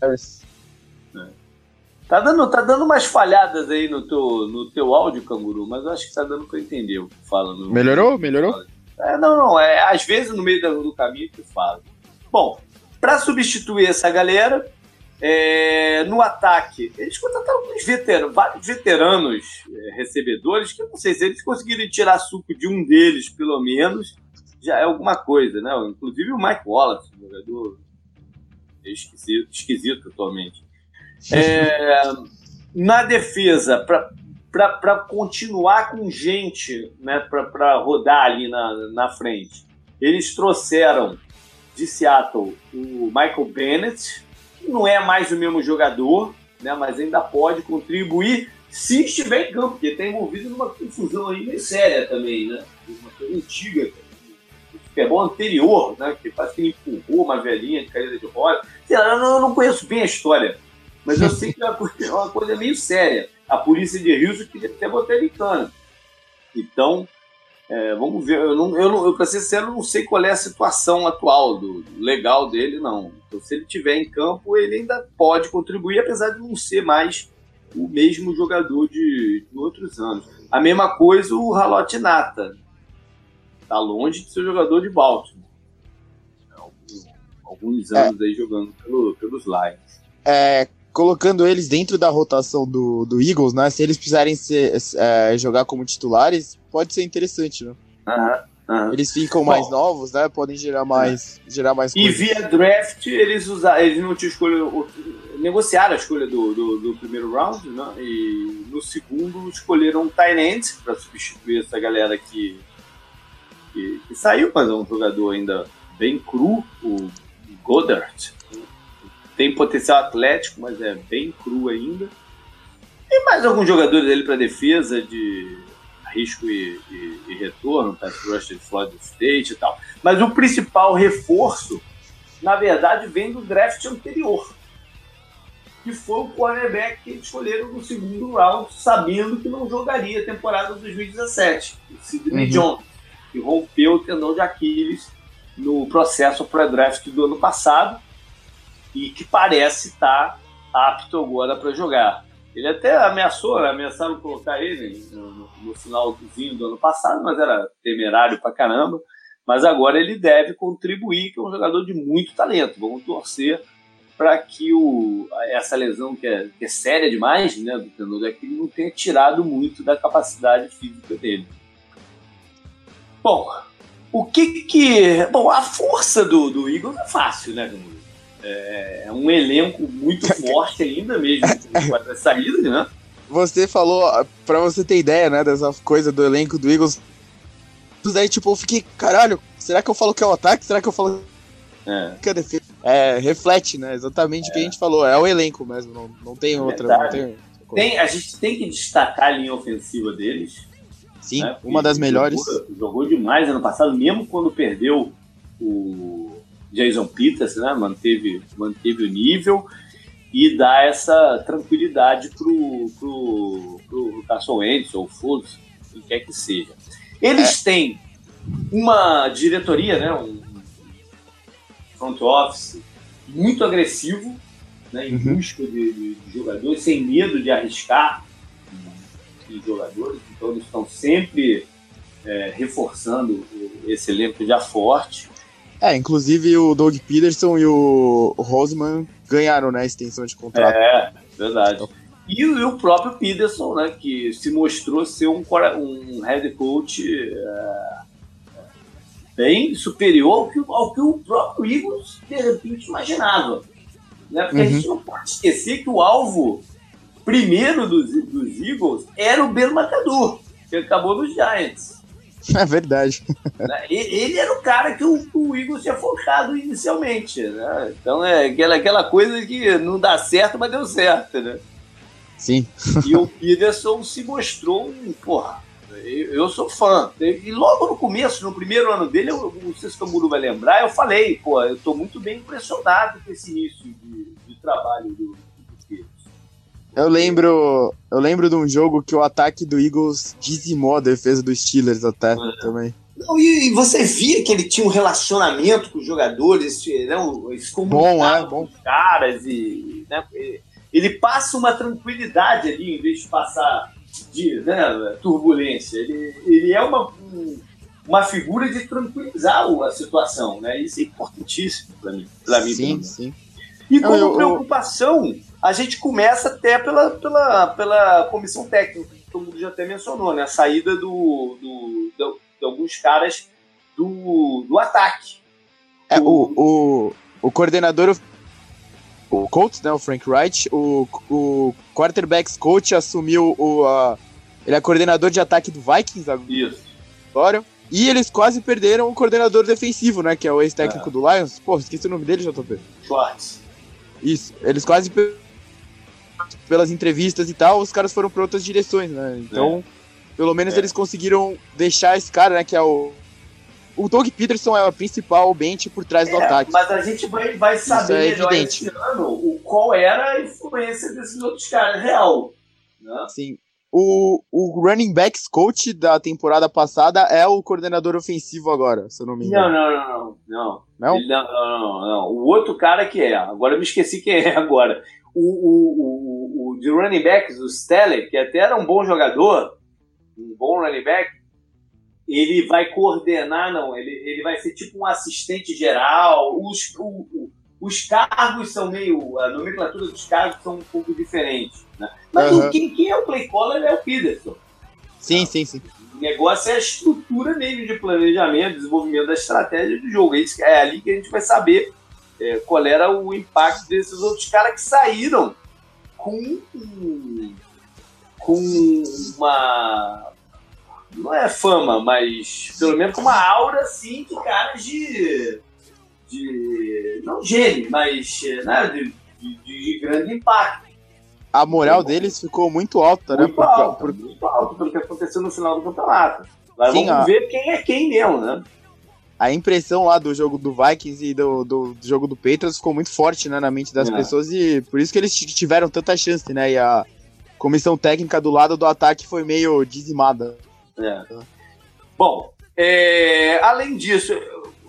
Harris. Tá dando, tá dando umas falhadas aí no teu, no teu áudio, Canguru, mas eu acho que tá dando pra entender o que fala. No... Melhorou? Melhorou? É, não, não. É, às vezes no meio do, caminho que fala. Bom, para substituir essa galera, é, no ataque, eles contrataram uns veteranos, vários veteranos é, recebedores, que eu não sei se eles conseguirem tirar suco de um deles, pelo menos, já é alguma coisa, né? Inclusive o Mike Wallace, um jogador esquisito, esquisito atualmente. É, na defesa, para continuar com gente, né, para rodar ali na, na frente, eles trouxeram de Seattle o Michael Bennett, que não é mais o mesmo jogador, né, mas ainda pode contribuir se estiver em campo, porque está envolvido numa confusão aí meio séria também, né? Uma coisa antiga futebol anterior, né? Que parece que ele empurrou uma velhinha de cadeira de roda. Eu não, eu não conheço bem a história, mas eu sei que é uma coisa, é uma coisa meio séria. A polícia de Rio queria até botar ele em cana. Então, é, vamos ver. Eu, não, eu, não, eu para ser sincero, não sei qual é a situação atual do, do legal dele, não. Então, se ele tiver em campo, ele ainda pode contribuir, apesar de não ser mais o mesmo jogador de, de outros anos. A mesma coisa o Ralote Nata. Tá longe de ser jogador de Baltimore. Alguns, alguns é. anos é. aí jogando pelo, pelos Lions. É, colocando eles dentro da rotação do, do Eagles, né? Se eles precisarem ser, é, jogar como titulares, pode ser interessante, né? Uhum, Eles ficam Bom, mais novos, né? Podem gerar mais, é. gerar mais E via draft, eles usaram, eles não tinham escolha, negociaram a escolha do, do, do, primeiro round, né? E no segundo escolheram um tight para substituir essa galera que que, que saiu, mas é um jogador ainda bem cru, o Goddard. Tem potencial atlético, mas é bem cru ainda. E mais alguns jogadores dele para defesa de risco e, e, e retorno, pass rush de Florida State e tal. Mas o principal reforço, na verdade, vem do draft anterior, que foi o cornerback que eles escolheram no segundo round, sabendo que não jogaria a temporada 2017, o Sidney uhum. Jones que rompeu o tendão de Aquiles no processo pré-draft do ano passado e que parece estar tá apto agora para jogar. Ele até ameaçou, ameaçaram colocar ele no, no finalzinho do ano passado, mas era temerário pra caramba. Mas agora ele deve contribuir, que é um jogador de muito talento. Vamos torcer para que o, essa lesão, que é, que é séria demais, né, do tendão de Aquiles, não tenha tirado muito da capacidade física dele. Bom, o que que. Bom, a força do, do Eagles é fácil, né, É, é um elenco muito forte ainda mesmo, com as saídas, né? Você falou, pra você ter ideia, né, dessa coisa do elenco do Eagles. Daí, tipo, eu fiquei, caralho, será que eu falo que é o ataque? Será que eu falo é. que é a defesa? É, reflete, né? Exatamente o que a é. gente falou. É o elenco mesmo, não, não tem outra. Não tem, tem, a gente tem que destacar a linha ofensiva deles. Sim, né? uma das melhores. Jogou, jogou, demais ano passado, mesmo quando perdeu o Jason Peters, né? Manteve, manteve o nível e dá essa tranquilidade pro, pro, pro Carson Wentz ou Fultz, quem quer que seja. Eles é. têm uma diretoria, né? Um front office muito agressivo, né? Em uhum. busca de, de, de jogadores, sem medo de arriscar em jogadores, então eles estão sempre é, reforçando esse elenco já forte. É, inclusive o Doug Peterson e o Roseman ganharam, né, a extensão de contrato. É, verdade. E, e, o próprio Peterson, né, que se mostrou ser um, um head coach é, bem superior ao que, ao que o próprio Eagles, de repente, imaginava. Né? Porque uhum. a gente não pode esquecer que o alvo primeiro dos, dos Eagles era o Ben McAdoo, que acabou nos Giants. É verdade. Né? Ele era o cara que o, o Eagles tinha focado inicialmente. Né? Então é aquela, aquela coisa que não dá certo, mas deu certo, né? Sim. E o Peterson se mostrou um, porra, eu, sou fã. E logo no começo, no primeiro ano dele, eu, não sei se o vai lembrar, eu falei, pô, eu tô muito bem impressionado com esse início de, de trabalho do, eu lembro, eu lembro de um jogo que o ataque do Eagles dizimou a defesa dos Steelers até é. também. Não, e, você via que ele tinha um relacionamento com os jogadores, não, eles bom, é, bom. com os caras e né, ele passa uma tranquilidade ali em vez de passar de né, turbulência. Ele, ele é uma, uma figura de tranquilizar a situação, né? Isso é importantíssimo para mim, para mim. Sim, sim. E como eu, preocupação, a gente começa até pela, pela, pela comissão técnica, que todo mundo já até mencionou, né? A saída do, do, do de alguns caras do, do ataque. É, o, o, o coordenador, o coach, né, o Frank Wright, o, o quarterbacks coach assumiu o. A, ele é coordenador de ataque do Vikings agora. Isso. E eles quase perderam o coordenador defensivo, né? Que é o ex-técnico é. do Lions. Pô, esqueci o nome dele, JP. Schwartz. Isso. Eles quase pelas entrevistas e tal, os caras foram para outras direções, né? Então, é. pelo menos é. eles conseguiram deixar esse cara, né, que é o o Doug Peterson é o principal bench por trás é, do ataque. Mas a gente vai, vai saber é melhor evidente. esse ano o, qual era a influência desses outros caras real. Né? Sim. O, o running backs coach da temporada passada é o coordenador ofensivo agora, se eu não me engano. Não, não, não, não. Não? Não? não, não, não, O outro cara que é. Agora eu me esqueci quem é agora o, o, o, de running backs, o Steller, que até era um bom jogador, um bom running back, ele vai coordenar, não, ele, ele vai ser tipo um assistente geral. Os, o, os cargos são meio. A nomenclatura dos cargos são um pouco diferentes. Né? Mas uhum. quem, quem é o play caller é o Peterson. Sim, sim, sim. O negócio é a estrutura mesmo de planejamento, desenvolvimento da estratégia do jogo. É, isso, é ali que a gente vai saber é, qual era o impacto desses outros caras que saíram com, com uma. Não é fama, mas pelo menos com uma aura assim de caras de. de não gênio, mas né, de, de, de grande impacto. A moral deles ficou muito alta, né, muito né? Alta, por, por... Muito alta pelo que aconteceu no final do campeonato. Mas Sim, vamos ver quem é quem mesmo, né? A impressão lá do jogo do Vikings e do, do, do jogo do Patriots ficou muito forte né, na mente das é. pessoas e por isso que eles tiveram tanta chance, né? E a comissão técnica do lado do ataque foi meio dizimada. É. Bom, é, além disso,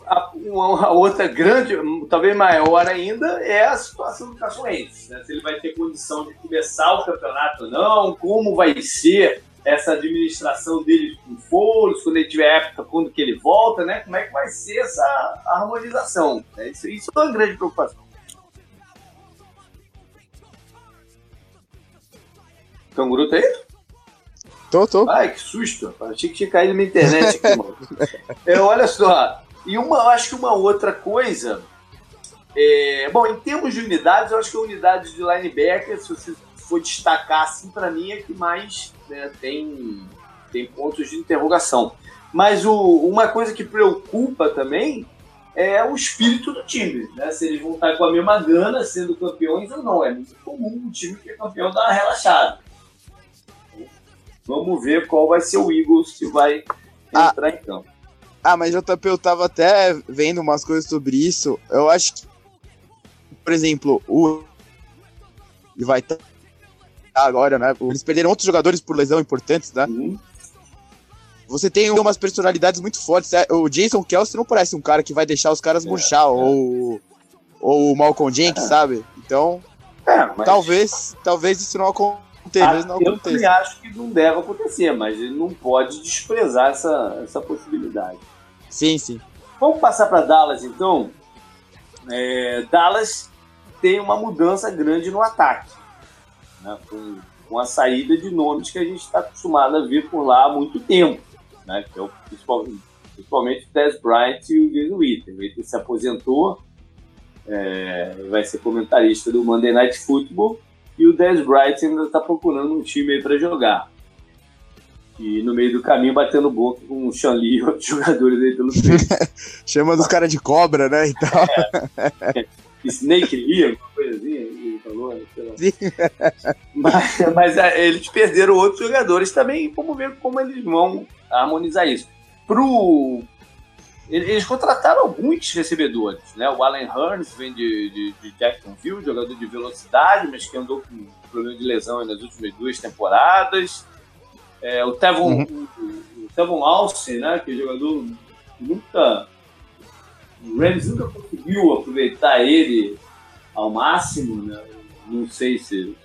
a, uma outra grande, talvez maior ainda, é a situação do Cachoense. Né? Se ele vai ter condição de começar o campeonato ou não, como vai ser essa administração dele com Foles, quando ele tiver época, quando que ele volta, né? Como é que vai ser essa harmonização? É isso, isso é uma grande preocupação. Canguru tá aí? Tô, tô. Ai, que susto. Achei que tinha caído na internet aqui, mano. É, olha só. E uma, eu acho que uma outra coisa É, bom, em termos de unidades, eu acho que a unidade de linebacker, se você for destacar assim, para mim é que mais né, tem, tem pontos de interrogação. Mas o, uma coisa que preocupa também é o espírito do time, né? Se eles vão estar com a mesma gana sendo campeões ou não. É muito comum um time que é campeão dar uma relaxada. Vamos ver qual vai ser o Eagles que vai ah. entrar ah, em campo. Ah, mas JP, eu tava até vendo umas coisas sobre isso. Eu acho que por exemplo, o. Vai estar agora, né? Eles perderam outros jogadores por lesão importantes, né? Uhum. Você tem umas personalidades muito fortes. Né? O Jason Kelsey não parece um cara que vai deixar os caras é, murchar, é. ou, ou o Malcolm Jenkins, é. sabe? Então, é, mas... talvez, talvez isso não aconteça. Ah, não eu também acho que não deve acontecer, mas ele não pode desprezar essa, essa possibilidade. Sim, sim. Vamos passar para Dallas, então. É, Dallas tem uma mudança grande no ataque, né? com, com a saída de nomes que a gente está acostumado a ver por lá há muito tempo, né? que é o, principalmente, principalmente o Tess Bryant e o Jason Witten. O Witten se aposentou, é, vai ser comentarista do Monday Night Football, e o Dez Bryant ainda está procurando um time aí para jogar. E no meio do caminho batendo boca com o Xanli e outros jogadores aí pelo treino. Chama dos caras de cobra, né? Então... É. Snake Lee, alguma coisa assim, ele falou, mas, mas é, eles perderam outros jogadores também, vamos ver como eles vão harmonizar isso. Pro, eles contrataram alguns recebedores, né? O Allen Hearns vem de, de, de Jacksonville, jogador de velocidade, mas que andou com problema de lesão nas últimas duas temporadas. É, o Tevon, uhum. o, o Tevon Alce, né? Que é jogador nunca o Rams nunca conseguiu aproveitar ele ao máximo, né? Não sei se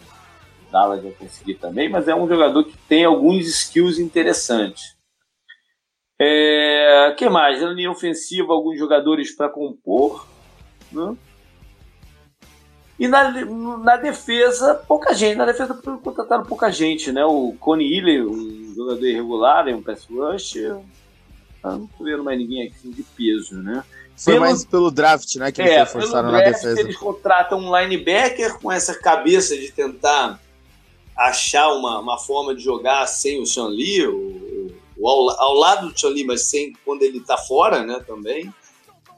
Dallas vai conseguir também, mas é um jogador que tem alguns skills interessantes. É, que mais? Na linha ofensiva, alguns jogadores para compor. Né? E na, na defesa, pouca gente. Na defesa contrataram pouca gente, né? O Coney Hiller, um jogador irregular, é um pass rush. Não tô vendo mais ninguém aqui de peso, né? Foi pelo, mais pelo draft, né? Que eles é, forçaram na defesa. Eles contratam um linebacker com essa cabeça de tentar achar uma, uma forma de jogar sem o Sean Lee, ou, ou ao, ao, lado do Sean Lee, mas sem quando ele tá fora, né? Também.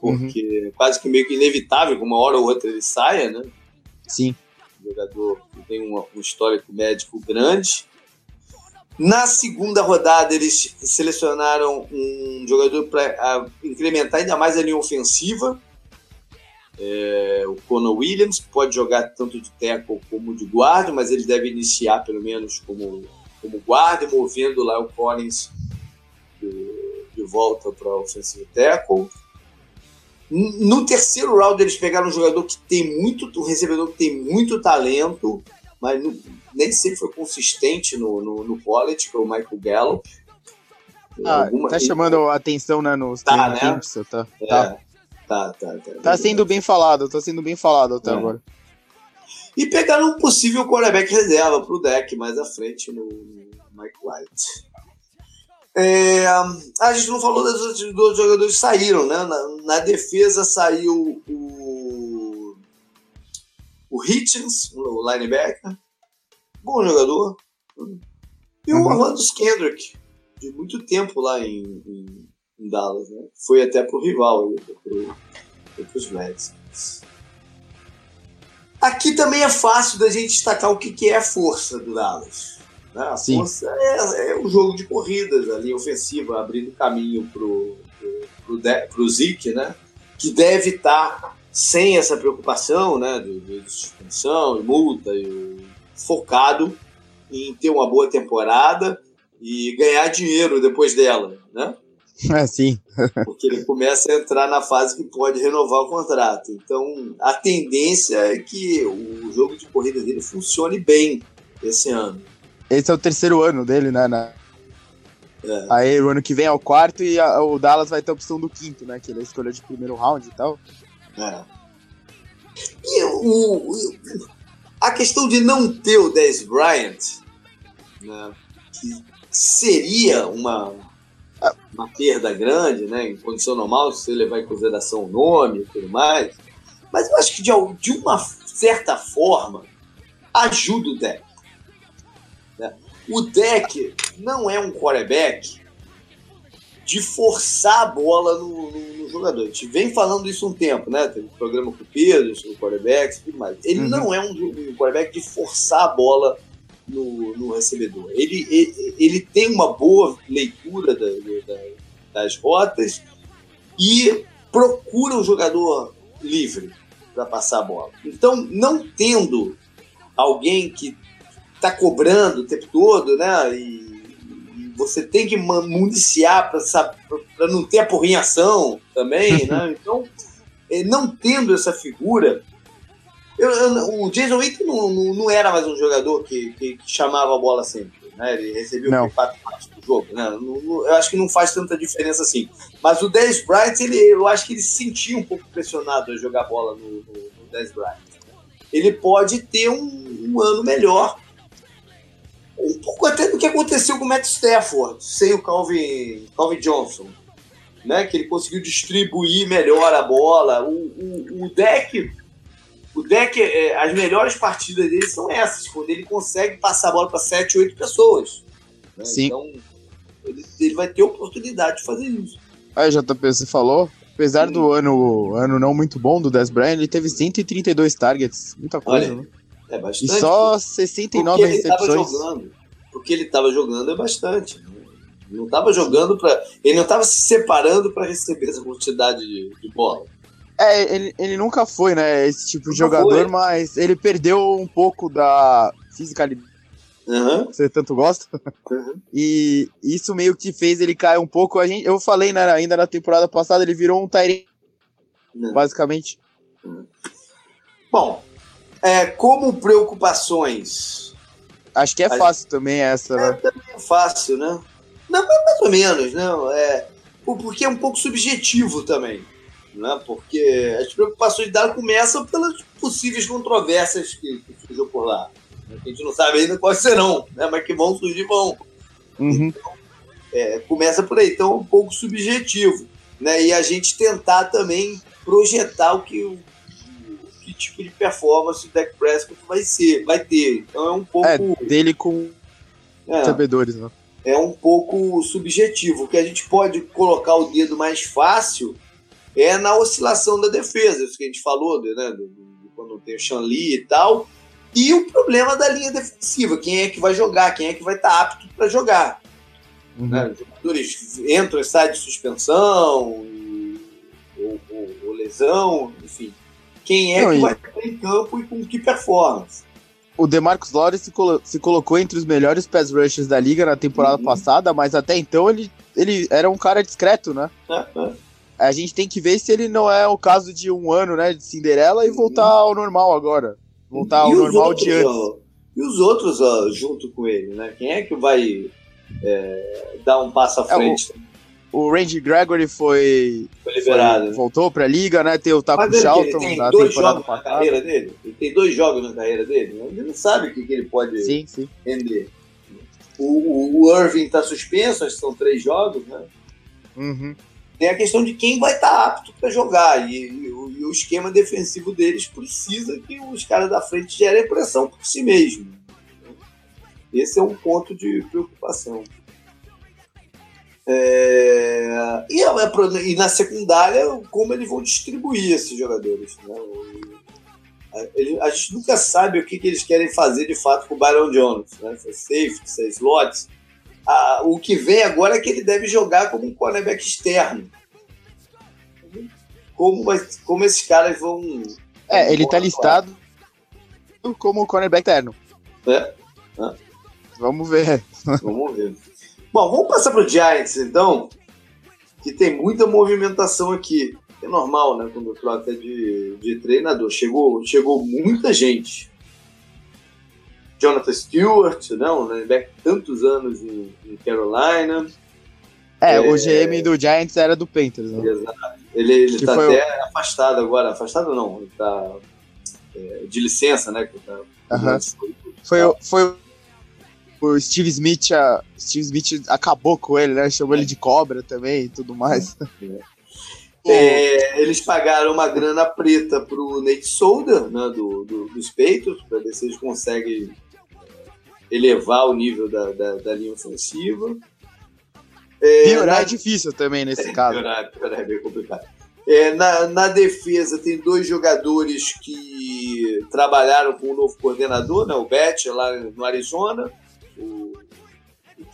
Porque uhum. quase que meio que inevitável que uma hora ou outra ele saia, né? Sim. Um jogador que tem um, um histórico médico grande. Na segunda rodada, eles selecionaram um jogador para incrementar ainda mais a linha ofensiva. É, o Conor Williams pode jogar tanto de tackle como de guarda, mas ele deve iniciar pelo menos como, como guarda, movendo lá o Collins de, de volta para o ofensivo tackle. No terceiro round, eles pegaram um jogador que tem muito, um recebedor que tem muito talento, mas nem sempre foi consistente no, no, no college, que é o Michael Gallup. Ah, Alguma... tá chamando a atenção, né, nos tá, né? Camps, tá, é, tá. Tá, tá, tá. Tá sendo bem falado, tá sendo bem falado até é. agora. E pegaram um possível quarterback reserva pro deck mais à frente no Mike White. É, a gente não falou dos outros jogadores que saíram, né? Na, na defesa saiu o, o Hitchens, o linebacker, bom jogador. E o uhum. Orlando Kendrick, de muito tempo lá em, em, em Dallas, né? Foi até pro rival, pro, os Redskins. Aqui também é fácil da gente destacar o que, que é a força do Dallas. Né? A Sim. força é, é o jogo de corridas, a linha ofensiva, abrindo caminho pro, pro, pro, pro Zeke, né? Que deve estar tá sem essa preocupação, né? De, de suspensão e multa e focado em ter uma boa temporada e ganhar dinheiro depois dela, né? É, sim. Porque ele começa a entrar na fase que pode renovar o contrato. Então, a tendência é que o jogo de corrida dele funcione bem esse ano. Esse é o terceiro ano dele, né? Na... É. Aí o ano que vem é o quarto e a, o Dallas vai ter a opção do quinto, né? Que ele é escolha de primeiro round e tal. É. E o, o, a questão de não ter o Dez Bryant, né, que seria uma, uma perda grande, né, em condição normal, se você levar em consideração o nome e tudo mais, Mas eu acho que de, de uma certa forma ajuda o deck. Né? O deck não é um quarterback de forçar a bola no, no, no, jogador. A gente vem falando isso um tempo, né? Tem um programa com o Pedro sobre quarterbacks e tudo mais. Ele uhum. não é um, um quarterback de forçar a bola no, no recebedor. Ele, ele, ele, tem uma boa leitura da, da, das rotas e procura o jogador livre para passar a bola. Então, não tendo alguém que está cobrando o tempo todo, né? E você tem que municiar para não ter apurrinhação também, né? Então, eh, não tendo essa figura, eu, eu, o Jason Wick não, não, não, era mais um jogador que, que, que chamava a bola sempre. Né? Ele recebeu o quatro partes do jogo. Né? Não, eu acho que não faz tanta diferença assim. Mas o Dez Bryant, ele, eu acho que ele se sentia um pouco pressionado a jogar bola no, no, no Dez Bryant. Ele pode ter um, um, ano melhor. Um pouco até do que aconteceu com o Matt Stafford, sem o Calvin, Calvin Johnson. Né? Que ele conseguiu distribuir melhor a bola. O, o, o deck o deck, é, as melhores partidas dele são essas, quando ele consegue passar a bola para 7, 8 pessoas. Né? Sim. Então, ele, ele, vai ter oportunidade de fazer isso. Aí, JP, você falou, apesar Sim. do ano, ano não muito bom do Dez Bryant, ele teve 132 targets, muita coisa, Olha, né? É bastante. E só 69 porque recepções. jogando, porque ele estava jogando é bastante. Né? Não estava jogando para. Ele não estava se separando para receber essa quantidade de, de bola. É, ele, ele nunca foi, né, esse tipo de jogador, foi. mas ele perdeu um pouco da fisicalidade uhum. que você tanto gosta. Uhum. E isso meio que fez ele cair um pouco. A gente, eu falei, né, ainda na temporada passada, ele virou um Tyrene, uhum. basicamente. Bom, é, como preocupações... Acho que é fácil também essa, é, né? Também é fácil, né? Não, mais ou menos, não. É, porque é um pouco subjetivo também né? porque as preocupações dela começam pelas possíveis controvérsias que, que surgiu por lá. Né? A gente não sabe ainda quais serão, né? mas que vão surgir, vão. Uhum. Então, é, começa por aí, então é um pouco subjetivo. Né? E a gente tentar também projetar o que, que tipo de performance o Deck Prescott vai ser, vai ter. Então é um pouco. É, dele com é, sabedores, né? É um pouco subjetivo. O que a gente pode colocar o dedo mais fácil é na oscilação da defesa, isso que a gente falou, né, do, do, quando tem o Shanli e tal, e o problema da linha defensiva, quem é que vai jogar, quem é que vai estar tá apto para jogar. Uhum. Né? Os jogadores entram e saem de suspensão, ou, ou, ou, lesão, enfim. Quem é Não, que e... vai estar em campo e com que performance? O DeMarcus Lawrence se, colo se colocou entre os melhores pass rushers da liga na temporada uhum. passada, mas até então ele, ele era um cara discreto, né? É a gente tem que ver se ele não é o caso de um ano, né, de Cinderela e voltar ao normal agora. Voltar ao normal outros, de antes. Ó, e os outros ó, junto com ele, né? Quem é que vai é, dar um passo à frente? É, o, o Randy Gregory foi, foi liberado. Foi, voltou pra liga, né? Tem o Taco Charlton tem da dois jogos na carreira dele. Ele tem dois jogos na carreira dele. Ele não sabe o que, que ele pode sim, sim. render. O, o, o Irving tá suspenso, acho que são três jogos, né? Uhum tem a questão de quem vai estar tá apto para jogar. E, e, o, e, o, esquema defensivo deles precisa que os caras da frente gerem pressão por si mesmo. Esse é um ponto de preocupação. É... E, e, na secundária, como eles vão distribuir esses jogadores. Né? A gente nunca sabe o que, que eles querem fazer de fato com o Byron Jones. Né? Se é safety, se é slots a, o que vem agora é que ele deve jogar como um cornerback externo. Como, como esses caras vão. É, ele tá listado como cornerback externo. É. é. Vamos ver. Vamos ver. Bom, vamos passar pro Giants então, que tem muita movimentação aqui. É normal, né? Quando troca de, de treinador. Chegou, chegou muita gente. Jonathan Stewart, não, né? Tantos anos em, em Carolina. É, é, o GM do Giants era do Panthers, né? Exato. Ele, ele tá até o... afastado agora. Afastado não, ele tá é, de licença, né? Tá, uh -huh. Foi, foi o Steve Smith, a, Steve Smith acabou com ele, né? Chamou ele de cobra também e tudo mais. É. Eles pagaram uma grana preta pro Nate Solder, né, do, do, dos Peitos, para ver se eles conseguem elevar o nível da, da, da linha ofensiva. É, piorar na... é difícil também nesse é, caso. Piorar, piorar é bem complicado. É, na, na defesa tem dois jogadores que trabalharam com o novo coordenador, né, o Bet, lá no Arizona,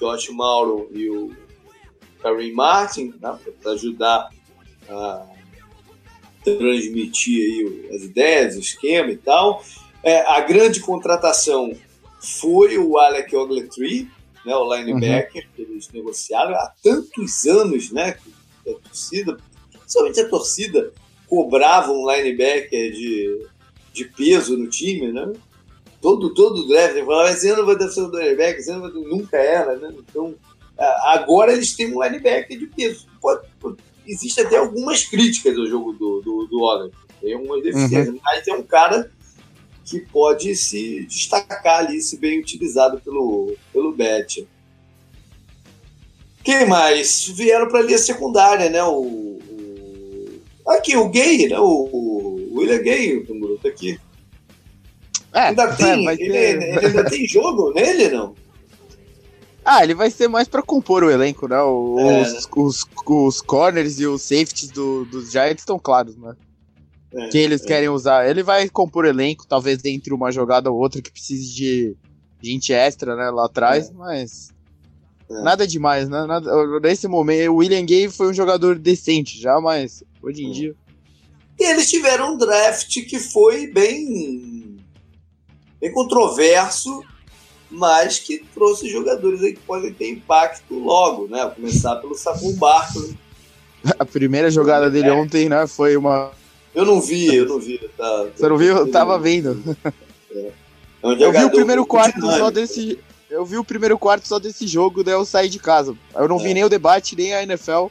Josh Mauro e o Kareem Martin, né, para ajudar a transmitir aí as ideias, o esquema e tal. É, a grande contratação foi o Alec Ogletree, né, o linebacker, uhum. que eles negociaram há tantos anos, né, que a torcida, principalmente a torcida, cobrava um linebacker de, de peso no time, né? Todo, todo draft, falava, esse ano vai ser o linebacker, esse ano nunca era, né? Então, agora eles têm um linebacker de peso. Pode, existe até algumas críticas ao jogo do, do, do Tem algumas deficiências, uhum. mas é um cara que pode se destacar ali, se bem utilizado pelo, pelo Bet. Quem mais? Vieram para a linha secundária, né? O, o, aqui, o Gay, né? O, o William Gay, o grupo aqui. É, ainda tem, é, ele, ele, ainda tem jogo nele, não? Ah, ele vai ser mais para compor o elenco, né? É, os? Os, os, corners e os safeties do, dos Giants estão claros, né? É, que eles é. querem usar. Ele vai compor elenco, talvez entre uma jogada ou outra que precise de gente extra, né, lá atrás, é. mas é. nada demais, né? Nada, nesse momento, o William Gay foi um jogador decente já, mas hoje em é. dia. E eles tiveram um draft que foi bem, bem controverso, mas que trouxe jogadores aí que podem ter impacto logo, né? A começar pelo Saquon Barkley. A primeira jogada dele ontem, né, foi uma eu não vi, eu não vi. Tá, Você não viu? Eu tava vendo. É. É um eu vi o primeiro quarto só desse. Eu vi o primeiro quarto só desse jogo, daí eu saí de casa. Eu não é. vi nem o debate, nem a NFL,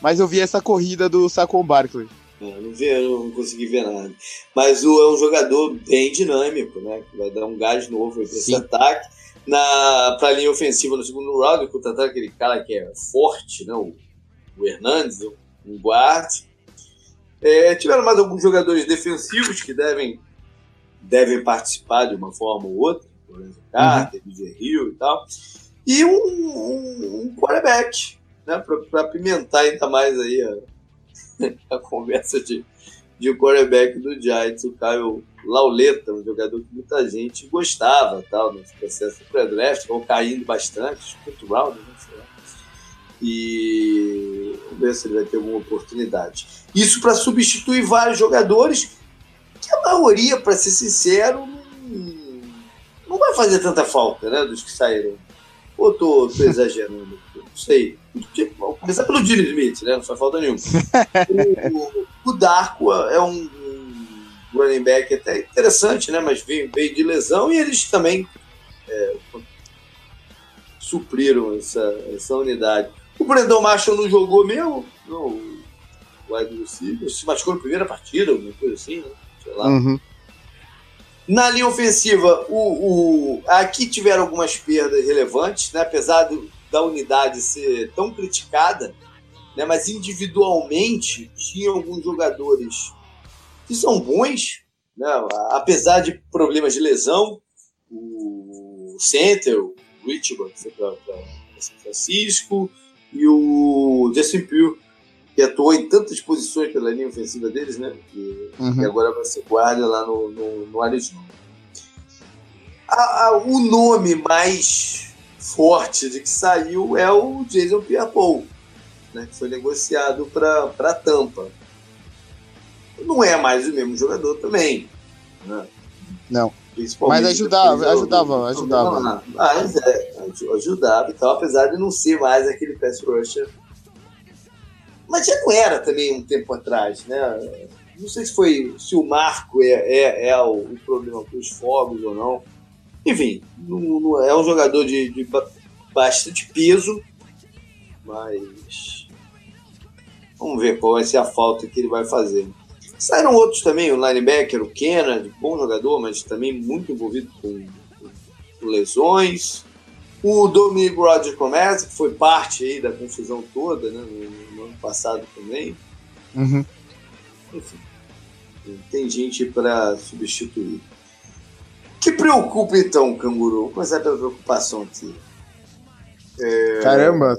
mas eu vi essa corrida do Saquon Barkley. Não eu não consegui ver nada. Mas o, é um jogador bem dinâmico, né? Que vai dar um gás novo para esse ataque. Na, pra linha ofensiva no segundo round, contratar aquele cara que é forte, né? O, o Hernandes, um guarde. É, tiveram mais alguns jogadores defensivos que devem, devem participar de uma forma ou outra, por exemplo, Carter, uhum. Rio e tal. E um, um, um quarterback, né, para apimentar ainda mais aí a, a conversa de, de quarterback do Giants, o Caio Lauleta, um jogador que muita gente gostava tal, nesse processo pré-draft, vão caindo bastante, quinto round, né, sei lá. E vamos ver se ele vai ter alguma oportunidade. Isso para substituir vários jogadores que a maioria, para ser sincero, não, não vai fazer tanta falta, né? Dos que saíram. Ou tô, tô exagerando? Não sei. Começar pelo Jimmy Smith, né? Não faz falta nenhuma. o, o Darko é um, um running back até interessante, né? Mas veio, veio de lesão e eles também é, supriram essa, essa unidade. O Brandon Marshall não jogou mesmo? Não, o wide receiver. Se machucou na primeira partida, alguma coisa assim, né? Sei lá. Uhum. Na linha ofensiva, o, o, aqui tiveram algumas perdas relevantes, né? apesar do, da unidade ser tão criticada, né? mas individualmente tinha alguns jogadores que são bons, né? apesar de problemas de lesão. O center, o Richard, para São Francisco, e o Justin Pugh, que atuou em tantas posições pela linha ofensiva deles, né? Que, uhum. que agora vai ser guarda lá no, no, no Arizona. A, a, o nome mais forte de que saiu é o Jason Pierre-Paul, né? Que foi negociado para Tampa. Não é mais o mesmo jogador também, né? Não. Mas ajudava, ajudava, ajudava. Mas é, ajudava e tal, apesar de não ser mais aquele pass rusher. Mas já não era também um tempo atrás, né? Não sei se foi se o marco é, é, é o, o, problema com os fogos ou não. Enfim, não, não, é um jogador de, de bastante peso, mas vamos ver qual vai ser a falta que ele vai fazer. Saíram outros também, o linebacker, o Kennedy, bom jogador, mas também muito envolvido com, com lesões. O Dominic Roger Comércio, que foi parte aí da confusão toda, né, no, no ano passado também. Uhum. Enfim, tem gente para substituir. Que preocupa então, canguru? Vamos começar pela preocupação aqui. É... Caramba!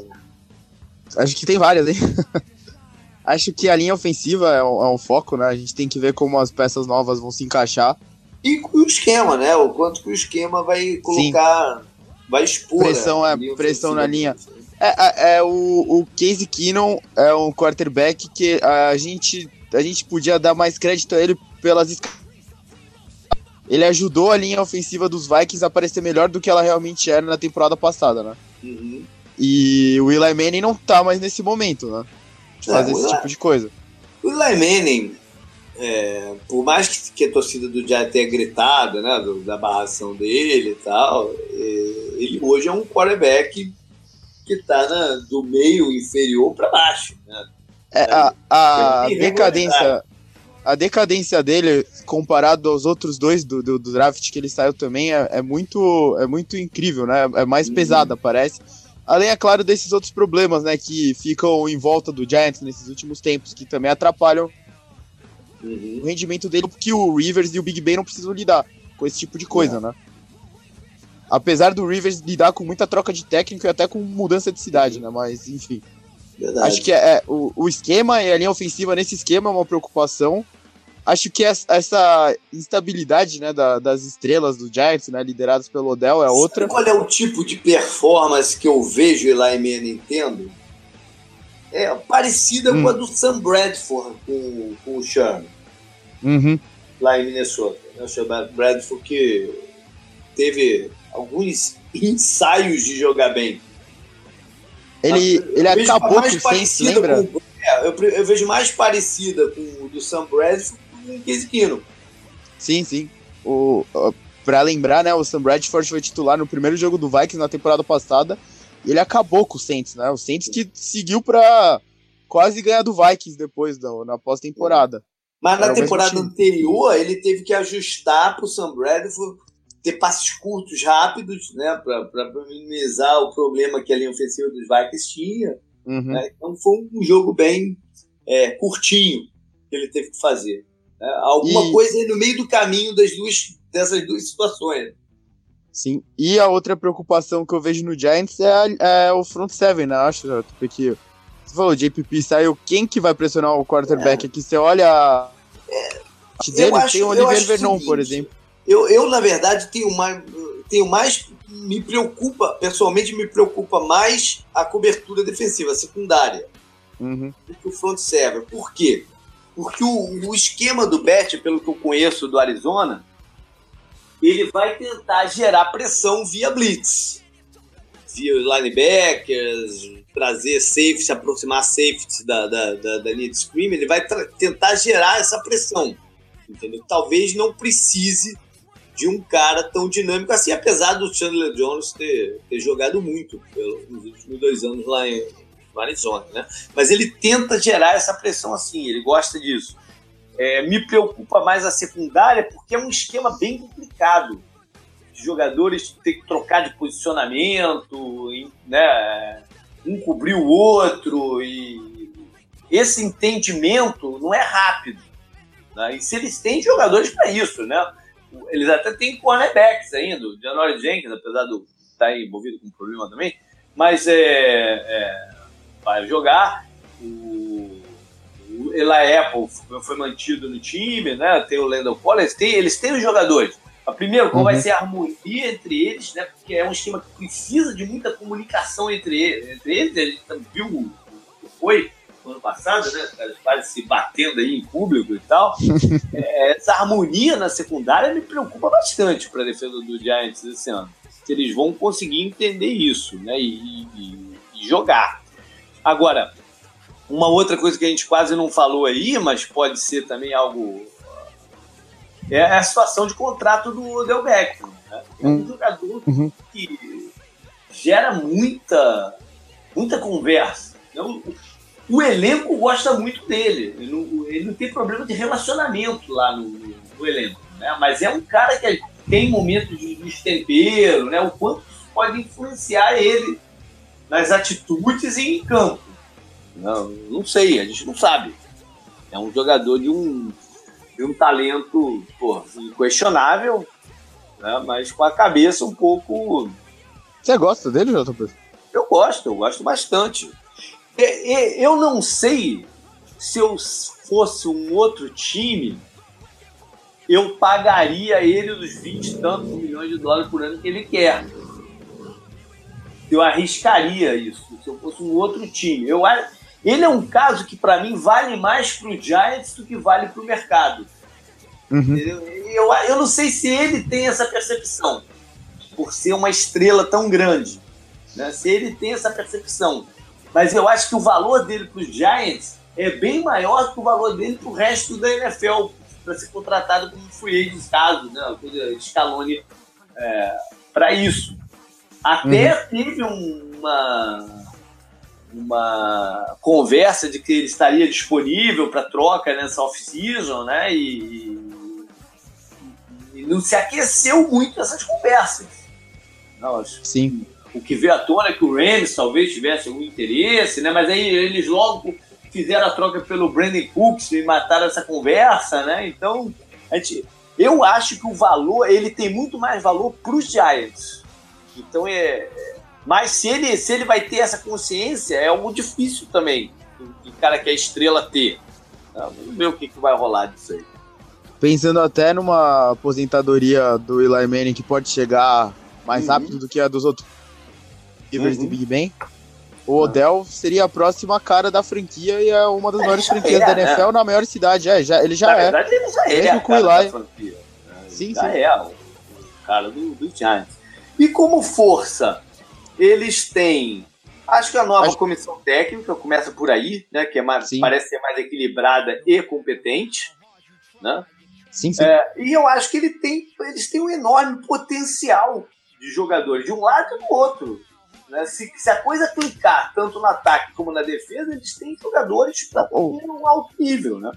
Acho que tem várias, hein? Acho que a linha ofensiva é um, é um, foco, né? A gente tem que ver como as peças novas vão se encaixar. E o esquema, né? O quanto que o esquema vai colocar, Sim. vai expor. Pressão, é, pressão na linha. É, é, é, o, o Casey Keenum é um quarterback que a gente, a gente podia dar mais crédito a ele pelas ele ajudou a linha ofensiva dos Vikings a parecer melhor do que ela realmente era na temporada passada, né? Uhum. E o Eli Manning não tá mais nesse momento, né? De fazer é, esse tipo de coisa. O Eli Manning, é, por mais que, que, a torcida do Giants tenha gritado, né, do, da barração dele e tal, é, ele hoje é um quarterback que está do meio inferior para baixo. Né? É, a, a decadência a decadência dele comparado aos outros dois do, do, do draft que ele saiu também é, é, muito é muito incrível, né? É mais uhum. pesada, parece. Além, é claro, desses outros problemas, né, que ficam em volta do Giants nesses últimos tempos, que também atrapalham uhum. o rendimento dele, porque o Rivers e o Big Ben não precisam lidar com esse tipo de coisa, né? Apesar do Rivers lidar com muita troca de técnico e até com mudança de cidade, né? Mas, enfim. Verdade. Acho que é, é, o, o esquema e a linha ofensiva nesse esquema é uma preocupação. Acho que essa instabilidade né, da, das estrelas do Giants, né, lideradas pelo Odell, é outra. Sabe qual é o tipo de performance que eu vejo lá em minha Nintendo? É parecida hum. com a hum. do Sam Bradford com, com o Sherman. Uhum. Lá em Minnesota. Né? O Sam Bradford que teve alguns ensaios de jogar bem. Ele, eu ele acabou com o Saints, lembra? Com, é, eu, eu, vejo mais parecida com o do Sam Bradford com o Case Keenum. Sim, sim. O, pra lembrar, né, o Sam Bradford foi titular no primeiro jogo do Vikings na temporada passada e ele acabou com o Saints, né? O Saints que seguiu pra quase ganhar do Vikings depois, da, na pós-temporada. Mas na temporada anterior, ele teve que ajustar pro Sam Bradford ter passes curtos, rápidos, né, para minimizar o problema que a linha ofensiva dos Vikings tinha. Uhum. Né? Então foi um jogo bem é, curtinho que ele teve que fazer. Né? Alguma e... coisa aí no meio do caminho das duas, dessas duas situações. Sim, e a outra preocupação que eu vejo no Giants é, a, é o front seven, né? Acho, porque você falou, JPP saiu, quem que vai pressionar o quarterback é. aqui? Você olha. É, dele, acho, tem o Olivier Vernon, por exemplo. Eu, eu, na verdade, tenho mais, tenho mais. Me preocupa, pessoalmente, me preocupa mais a cobertura defensiva, secundária, uhum. do que o front seven. Por quê? Porque o, o esquema do Bet, pelo que eu conheço do Arizona, ele vai tentar gerar pressão via blitz, via linebackers, trazer safety, aproximar safety da, da, da, da linha de screen, ele vai tentar gerar essa pressão. Entendeu? Talvez não precise de um cara tão dinâmico assim, apesar do Chandler Jones ter, ter jogado muito nos últimos dois anos lá em, no Arizona, né? Mas ele tenta gerar essa pressão assim, ele gosta disso. É, me preocupa mais a secundária porque é um esquema bem complicado. Os jogadores ter que trocar de posicionamento, né? Um cobrir o outro e esse entendimento não é rápido. Né? E se eles têm jogadores para isso, né? Eles até têm cornerbacks ainda, o Janory Jenkins, apesar de estar tá envolvido com um problema também, mas é, é vai jogar. O, o Eli Apple foi mantido no time, né? Tem o Landon Collins, tem, eles têm os jogadores. A primeiro, qual uhum. vai ser a harmonia entre eles, né? Porque é um esquema que precisa de muita comunicação entre eles. Entre eles a gente viu o que foi ano passado, né? Os caras se batendo aí em público e tal. é, essa harmonia na secundária me preocupa bastante para a defesa do Giants esse ano. Se eles vão conseguir entender isso, né? E, e, e, jogar. Agora, uma outra coisa que a gente quase não falou aí, mas pode ser também algo. É a situação de contrato do Odell Beckham. Né? É um hum. jogador uhum. que gera muita, muita conversa. Não, o elenco gosta muito dele. Ele não, ele não tem problema de relacionamento lá no, no, elenco. Né? Mas é um cara que tem momentos de destempero, né? o quanto isso pode influenciar ele nas atitudes e em campo. Não, não sei, a gente não sabe. É um jogador de um, de um talento pô, inquestionável, né? mas com a cabeça um pouco. Você gosta dele, JP? Eu gosto, eu gosto bastante. Eu não sei se eu fosse um outro time, eu pagaria ele os 20 e tantos milhões de dólares por ano que ele quer. Eu arriscaria isso se eu fosse um outro time. Eu, ele é um caso que, para mim, vale mais para o Giants do que vale para o mercado. Uhum. Eu, eu, eu não sei se ele tem essa percepção, por ser uma estrela tão grande. Né? Se ele tem essa percepção. Mas eu acho que o valor dele para os Giants é bem maior do que o valor dele para o resto da NFL, para ser contratado como free agent, caso, né? Scaloni é, para isso. Até uhum. teve uma, uma conversa de que ele estaria disponível para troca nessa off-season, né? E, e, não se aqueceu muito essas conversas. Não, Sim. O que veio à tona é que o Rams talvez tivesse algum interesse, né? Mas aí eles logo fizeram a troca pelo Brandon Cooks e mataram essa conversa, né? Então, a gente, eu acho que o valor, ele tem muito mais valor para os Giants. Então, é, mas se ele, se ele vai ter essa consciência, é algo difícil também, o cara que é estrela ter. Vamos ver o que, que vai rolar disso aí. Pensando até numa aposentadoria do Eli Manning que pode chegar mais uhum. rápido do que a dos outros rivers uhum. do Big Ben, o Odell seria a próxima cara da franquia e é uma das é, maiores franquias é, da NFL né? na maior cidade. É, já, ele já na é. Verdade, ele já é. com o Eli. Sim, já sim. é o cara do, do Giants. E como força, eles têm. Acho que a nova acho... comissão técnica começa por aí, né? Que é mais, parece ser mais equilibrada e competente. Né? Sim, sim. É, e eu acho que ele tem, eles têm um enorme potencial de jogadores, de um lado e do outro. Né? Se, se, a coisa clicar tanto no ataque como na defesa, eles têm jogadores para oh. um alto nível, né?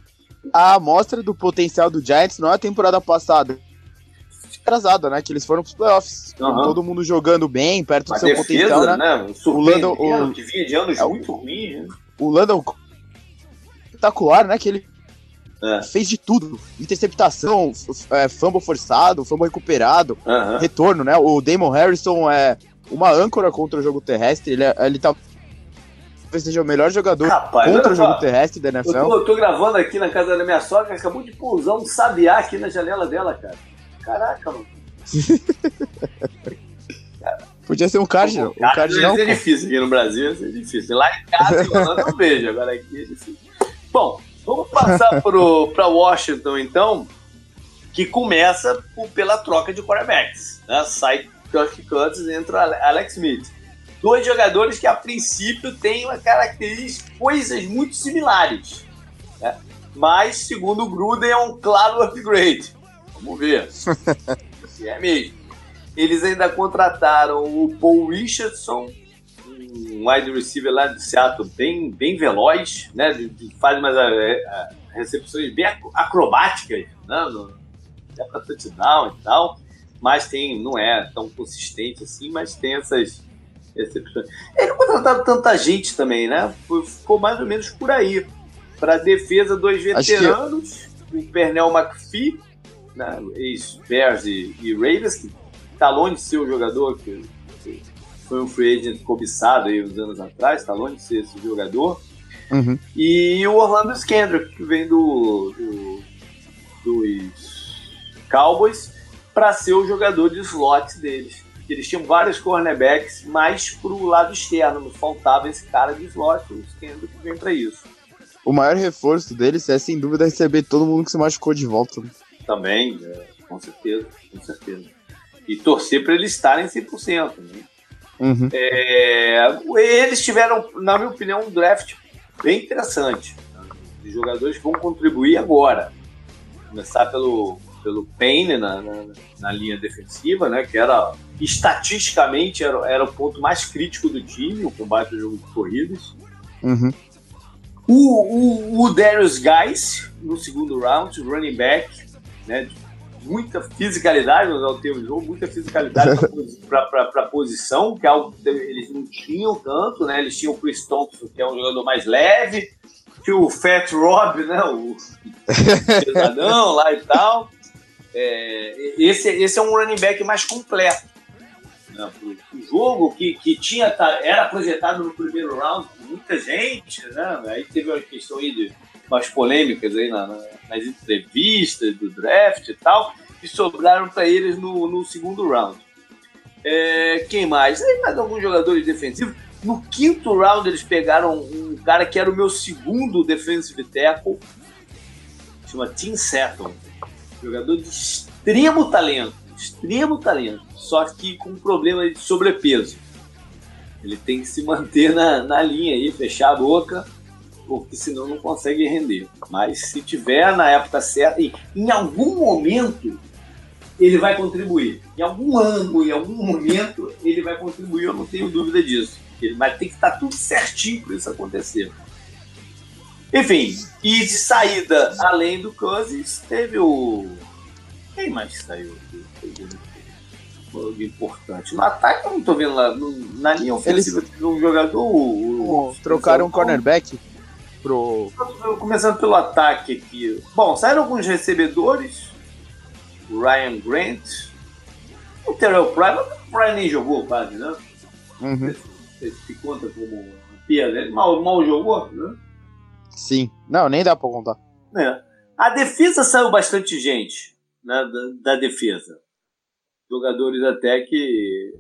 A amostra do potencial do Giants não é a temporada passada, atrasada, né? Que eles foram pros playoffs. Uhum. todo mundo jogando bem, perto do seu defesa, potencial, né? né? O Lando, o, que vinha de anos é, muito ruins, né? O Landon espetacular, né? Que ele é. fez de tudo. Interceptação, é, fumble forçado, fumble recuperado, retorno, né? O Damon Harrison é uma âncora contra o jogo terrestre. Ele, é, ele tá seja o melhor jogador Rapaz, contra o jogo terrestre da NFL. Eu tô, eu tô, gravando aqui na casa da minha sogra, acabou de pousar um sabiá aqui na janela dela, cara. Caraca, mano. Podia ser um cardinal. Um cardinal é difícil aqui no Brasil, é difícil. Lá em casa eu vejo, agora aqui é difícil. Bom, vamos passar para Washington então, que começa pela troca de quarterbacks. Né? Sai Kirk Cousins entra Alex Smith. Dois jogadores que a princípio têm uma característica, coisas muito similares. Né? Mas, segundo o Gruden, é um claro upgrade. Vamos ver se é mesmo. Eles ainda contrataram o Paul Richardson, um wide receiver lá de Seattle bem, bem veloz, né? Faz umas é, a, recepções bem acrobáticas, né? No, é para touchdown e tal mas tem, não é tão consistente assim, mas tem essas exceções. Ele não contrataram tanta gente também, né? Ficou mais ou menos por aí. Para defesa, dois veteranos, que... o Pernell McPhee, né? ex-Bears e, e, Raiders, que está longe de ser o jogador que, que, foi um free agent cobiçado aí uns anos atrás, está longe de ser esse jogador. Uhum. E o Orlando Skendrick, que vem do, do dos Cowboys para ser o jogador de slot deles. Eles tinham vários cornerbacks, mas pro lado externo, não faltava esse cara de slot, o que vem para isso. O maior reforço deles é, sem dúvida, receber todo mundo que se machucou de volta. Também, é, com certeza, com certeza. E torcer para eles estarem 100%. Né? Uhum. É, eles tiveram, na minha opinião, um draft bem interessante. Né? De jogadores que vão contribuir agora. Começar pelo pelo Payne na, na, na, linha defensiva, né? Que era estatisticamente era, era o ponto mais crítico do time, o combate ao jogo de corridas. Uhum. O, o, o Darius Guys no segundo round, running back, né? Muita fisicalidade, usar o termo jogo, muita fisicalidade para a posição, que é algo que eles não tinham tanto, né? Eles tinham o Chris Thompson, que é um jogador mais leve, tinha o Fat Rob, né? O pesadão lá e tal. É, esse, esse é um running back mais completo. Né? O jogo que, que tinha, era projetado no primeiro round por muita gente, né? Aí teve uma questão aí de umas polêmicas aí na, na, nas entrevistas do draft e tal, que sobraram para eles no, no segundo round. É, quem mais? Mais alguns jogadores defensivos. No quinto round eles pegaram um cara que era o meu segundo defensive tackle, chama Tim Seton, jogador de extremo talento, extremo talento, só que com problema de sobrepeso. Ele tem que se manter na, na linha aí, fechar a boca, porque senão não consegue render. Mas se tiver na época certa, e em algum momento ele vai contribuir. Em algum ângulo, em algum momento, ele vai contribuir, eu não tenho dúvida disso. Ele vai ter que estar tudo certinho para isso acontecer. Enfim, e de saída, além do Cousins, teve o. Quem mais saiu? Importante. No ataque, eu não estou vendo lá. na linha ofensiva, Eles... um jogador. O, o, trocaram um cornerback pro. Começando pelo ataque aqui. Bom, saíram alguns recebedores Ryan Grant, o Terrell Pryor, o Pryor nem jogou quase, né? Uhum. Você se conta como piada, ele mal, mal jogou, né? Sim, não, nem dá pra contar. É. A defesa saiu bastante gente né, da, da defesa. Jogadores até que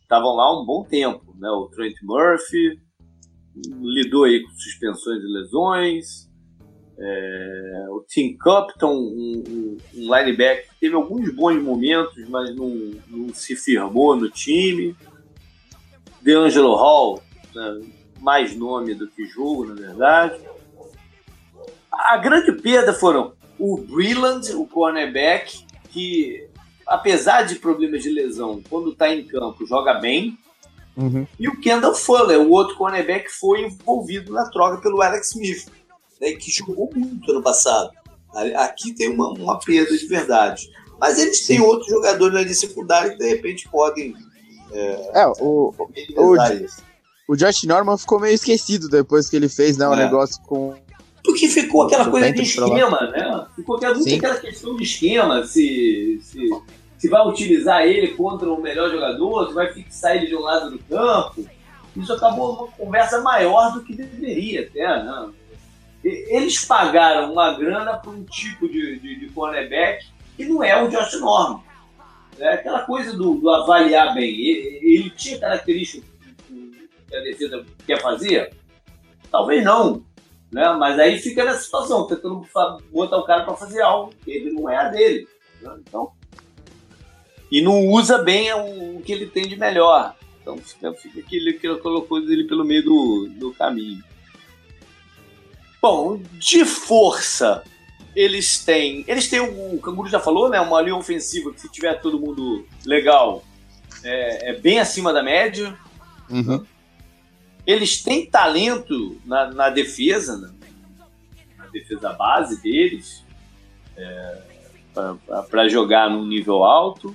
estavam lá um bom tempo, né? O Trent Murphy lidou aí com suspensões e lesões. É, o Tim Compton, um, um, um teve alguns bons momentos, mas não, não se firmou no time. DeAngelo Hall, né, mais nome do que jogo, na verdade. A grande perda foram o Breland, o cornerback, que apesar de problemas de lesão, quando está em campo, joga bem. Uhum. E o Kendall Fuller, o outro cornerback, foi envolvido na troca pelo Alex Smith né, que jogou muito ano passado. Aqui tem uma, uma perda de verdade. Mas eles têm outros jogadores na secundária que de repente podem. É, é o, o, o Josh Norman ficou meio esquecido depois que ele fez né, um é. negócio com. Porque ficou aquela coisa de esquema, né? Ficou aquela, aquela questão de esquema, se, se, se vai utilizar ele contra o melhor jogador, se vai fixar ele de um lado do campo. Isso acabou uma conversa maior do que deveria até, né? eles pagaram uma grana por um tipo de, de, de cornerback que não é o Josh Norman. É aquela coisa do, do avaliar bem. Ele, ele tinha características que a defesa quer fazer? Talvez não. Né? Mas aí fica nessa situação, tentando botar o cara para fazer algo que ele não é a dele. Né? Então, e não usa bem o, o, que ele tem de melhor. Então fica, fica que ele colocou ele pelo meio do, do caminho. Bom, de força, eles têm. Eles têm, o Canguru já falou, né? Uma linha ofensiva que, se tiver todo mundo legal, é, é bem acima da média. Uhum. Eles têm talento na, na defesa, né? na defesa base deles, é, para jogar num nível alto,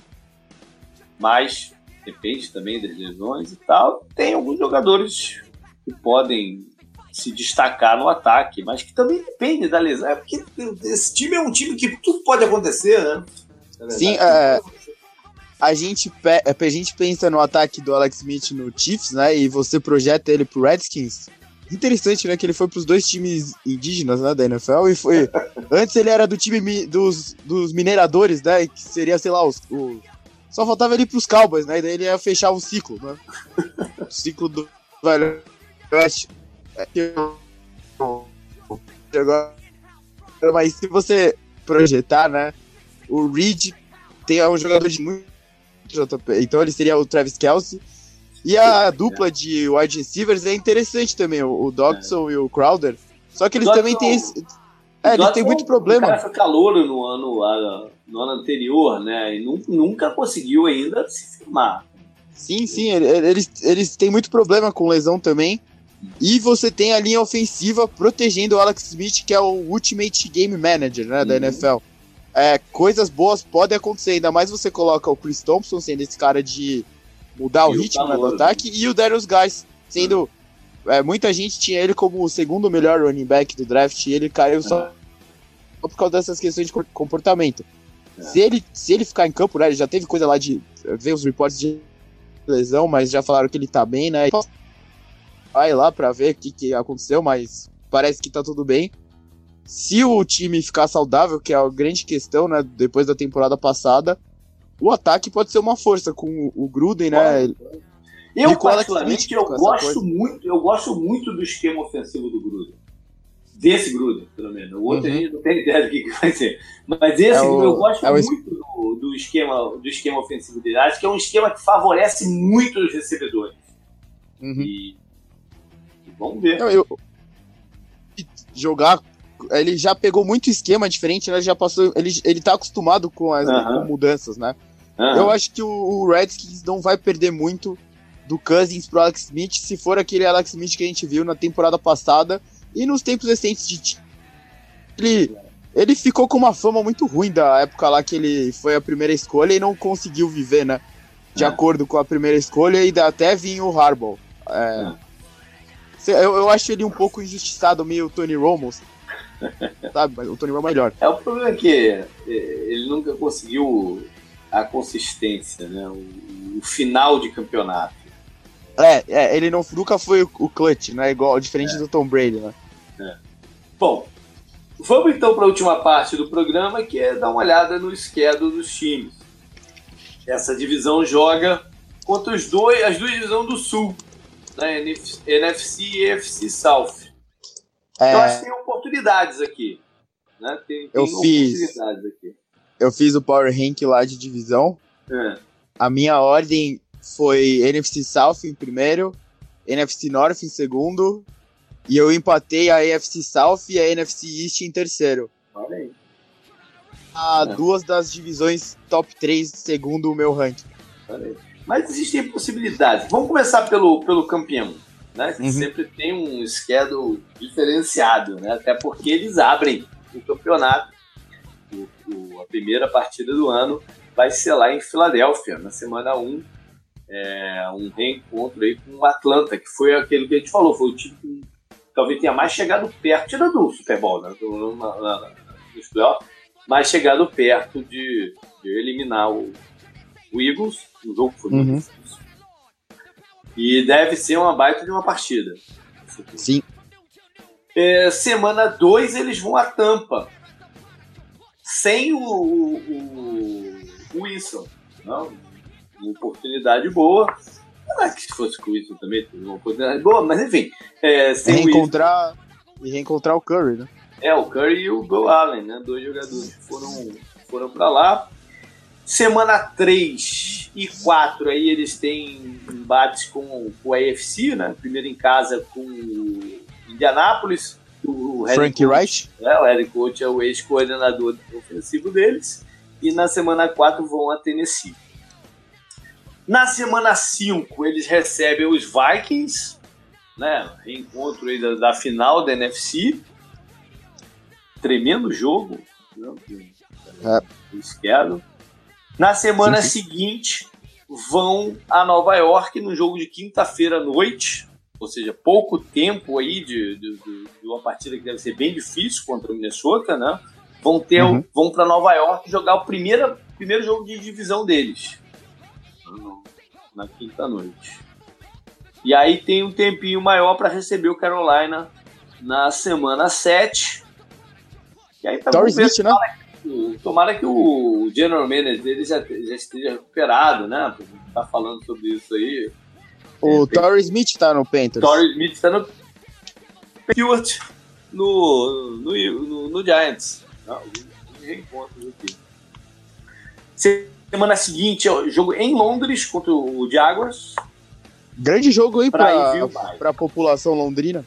mas depende também das lesões e tal. Tem alguns jogadores que podem se destacar no ataque, mas que também depende da lesão. É porque esse time é um time que tudo pode acontecer, né? É Sim, é, a, gente a gente pensa no ataque do Alex Smith no Chiefs, né? E você projeta ele pro Redskins. Interessante, né? Que ele foi pros dois times indígenas, né? Da NFL e foi. Antes ele era do time dos, dos mineradores, né? Que seria, sei lá, os, o, só faltava ele pros Cowboys, né? E daí ele ia fechar o ciclo, né? O ciclo do Velho Oeste. Agora, mas se você projetar, né? O Reed tem um jogador de muito JP, então ele seria o Travis Kelsey. E a dupla de wide receivers é interessante também, o, Dodson é. e o Crowder. Só que eles Dodson, também têm esse. É, eles têm muito problema. O cara foi calor no ano, no ano anterior, né? E nunca conseguiu ainda se firmar. Sim, sim, eles, eles têm muito problema com lesão também. E você tem a linha ofensiva protegendo o Alex Smith, que é o Ultimate Game Manager né, da uhum. NFL. É, coisas boas podem acontecer, ainda mais você coloca o Chris Thompson sendo esse cara de mudar e o ritmo o do ataque e o Darius Guys sendo. é, muita gente tinha ele como o segundo melhor running back do draft e ele caiu só, só por causa dessas questões de comportamento. É. Se, ele, se ele ficar em campo, né, ele já teve coisa lá de ver os reportes de lesão, mas já falaram que ele tá bem, né? Vai lá pra ver o que, que aconteceu, mas parece que tá tudo bem. Se o time ficar saudável, que é a grande questão, né, depois da temporada passada, o ataque pode ser uma força com o Gruden, né? Eu, particularmente, eu gosto muito, eu gosto muito do esquema ofensivo do Gruden. Desse Gruden, pelo menos. O outro uhum. não tem ideia do que, que vai ser. Mas esse, é o, eu gosto é muito do, do, esquema, do esquema ofensivo dele. Acho que é um esquema que favorece muito os recebedores. Uhum. E, e, vamos ver. Não, eu, jogar ele já pegou muito esquema diferente, né? Ele já passou. Ele, ele tá acostumado com as uhum. mudanças, né? Uhum. Eu acho que o, o, Redskins não vai perder muito do Cousins pro Alex Smith se for aquele Alex Smith que a gente viu na temporada passada e nos tempos recentes de. Ele, ele ficou com uma fama muito ruim da época lá que ele foi a primeira escolha e não conseguiu viver, né? De é. acordo com a primeira escolha e até vinha o Harbaugh. É, é. Eu, eu acho ele um pouco injustiçado, meio Tony Romo, sabe? Mas o Tony Romo é melhor. É o problema é que é, ele nunca conseguiu a consistência, né? O, o final de campeonato. É, é, ele não, nunca foi o, o clutch, né? Igual, diferente é. do Tom Brady, né? É. Bom, vamos então para a última parte do programa, que é dar uma olhada no schedule dos times. Essa divisão joga contra os dois, as duas divisões do Sul, né? NFC e EFC South. É... Eu acho que tem oportunidades aqui. Né? Tem, tem eu fiz, aqui. Eu fiz o Power Rank lá de divisão. É. A minha ordem foi NFC South em primeiro, NFC North em segundo, e eu empatei a AFC South e a NFC East em terceiro. Olha aí. A é. Duas das divisões top 3 segundo o meu ranking. Mas existem possibilidades. Vamos começar pelo, pelo campeão né? Uhum. Sempre tem um schedule diferenciado, né? Até porque eles abrem o campeonato. O, o, a primeira partida do ano vai ser lá em Filadélfia, na semana 1. É, um reencontro aí com o Atlanta, que foi aquele que a gente falou, foi o time que talvez tenha mais chegado perto, tirando do Super Bowl, né? Do, na, na, nos playoffs, mais chegado perto de, de eliminar o, o Eagles. O jogo foi uhum. E deve ser uma baita de uma partida. Sim. É, semana 2 eles vão a Tampa. Sem o, o, o Wilson. Não, uma oportunidade boa. Não é que se fosse com o Wilson também, uma oportunidade boa, mas enfim. É, sem reencontrar, e reencontrar o Curry, né? É, o Curry e o Bill Allen, né? Dois jogadores que foram, foram para lá. Semana 3 e 4 aí eles têm embates com, com o AFC, né? Primeiro em casa com o Indianápolis. O Frank Wright. É, o Eric Coach é o ex-coordenador ofensivo deles. E na semana 4 vão a Tennessee. Na semana 5 eles recebem os Vikings, né? Reencontro aí da, da final da NFC. Tremendo jogo. Né? É. Esquerdo. Na semana sim, sim. seguinte, vão a Nova York no jogo de quinta-feira à noite, ou seja, pouco tempo aí de, de, de, uma partida que deve ser bem difícil contra o Minnesota, né? Vão ter, uhum. vão para Nova York jogar o primeiro, primeiro jogo de divisão deles na quinta noite. E aí tem um tempinho maior para receber o Carolina na semana 7. E aí tá Torrey Smith, né? Tomara que o general manager dele já, já esteja recuperado, né? Tá falando sobre isso aí. O é, Torrey Smith tá no Panthers. Torrey Smith tá no Stewart no, no, no, no Giants. Não, reencontros aqui. Semana seguinte, é jogo em Londres contra o Jaguars. Grande jogo aí pra, pra população londrina.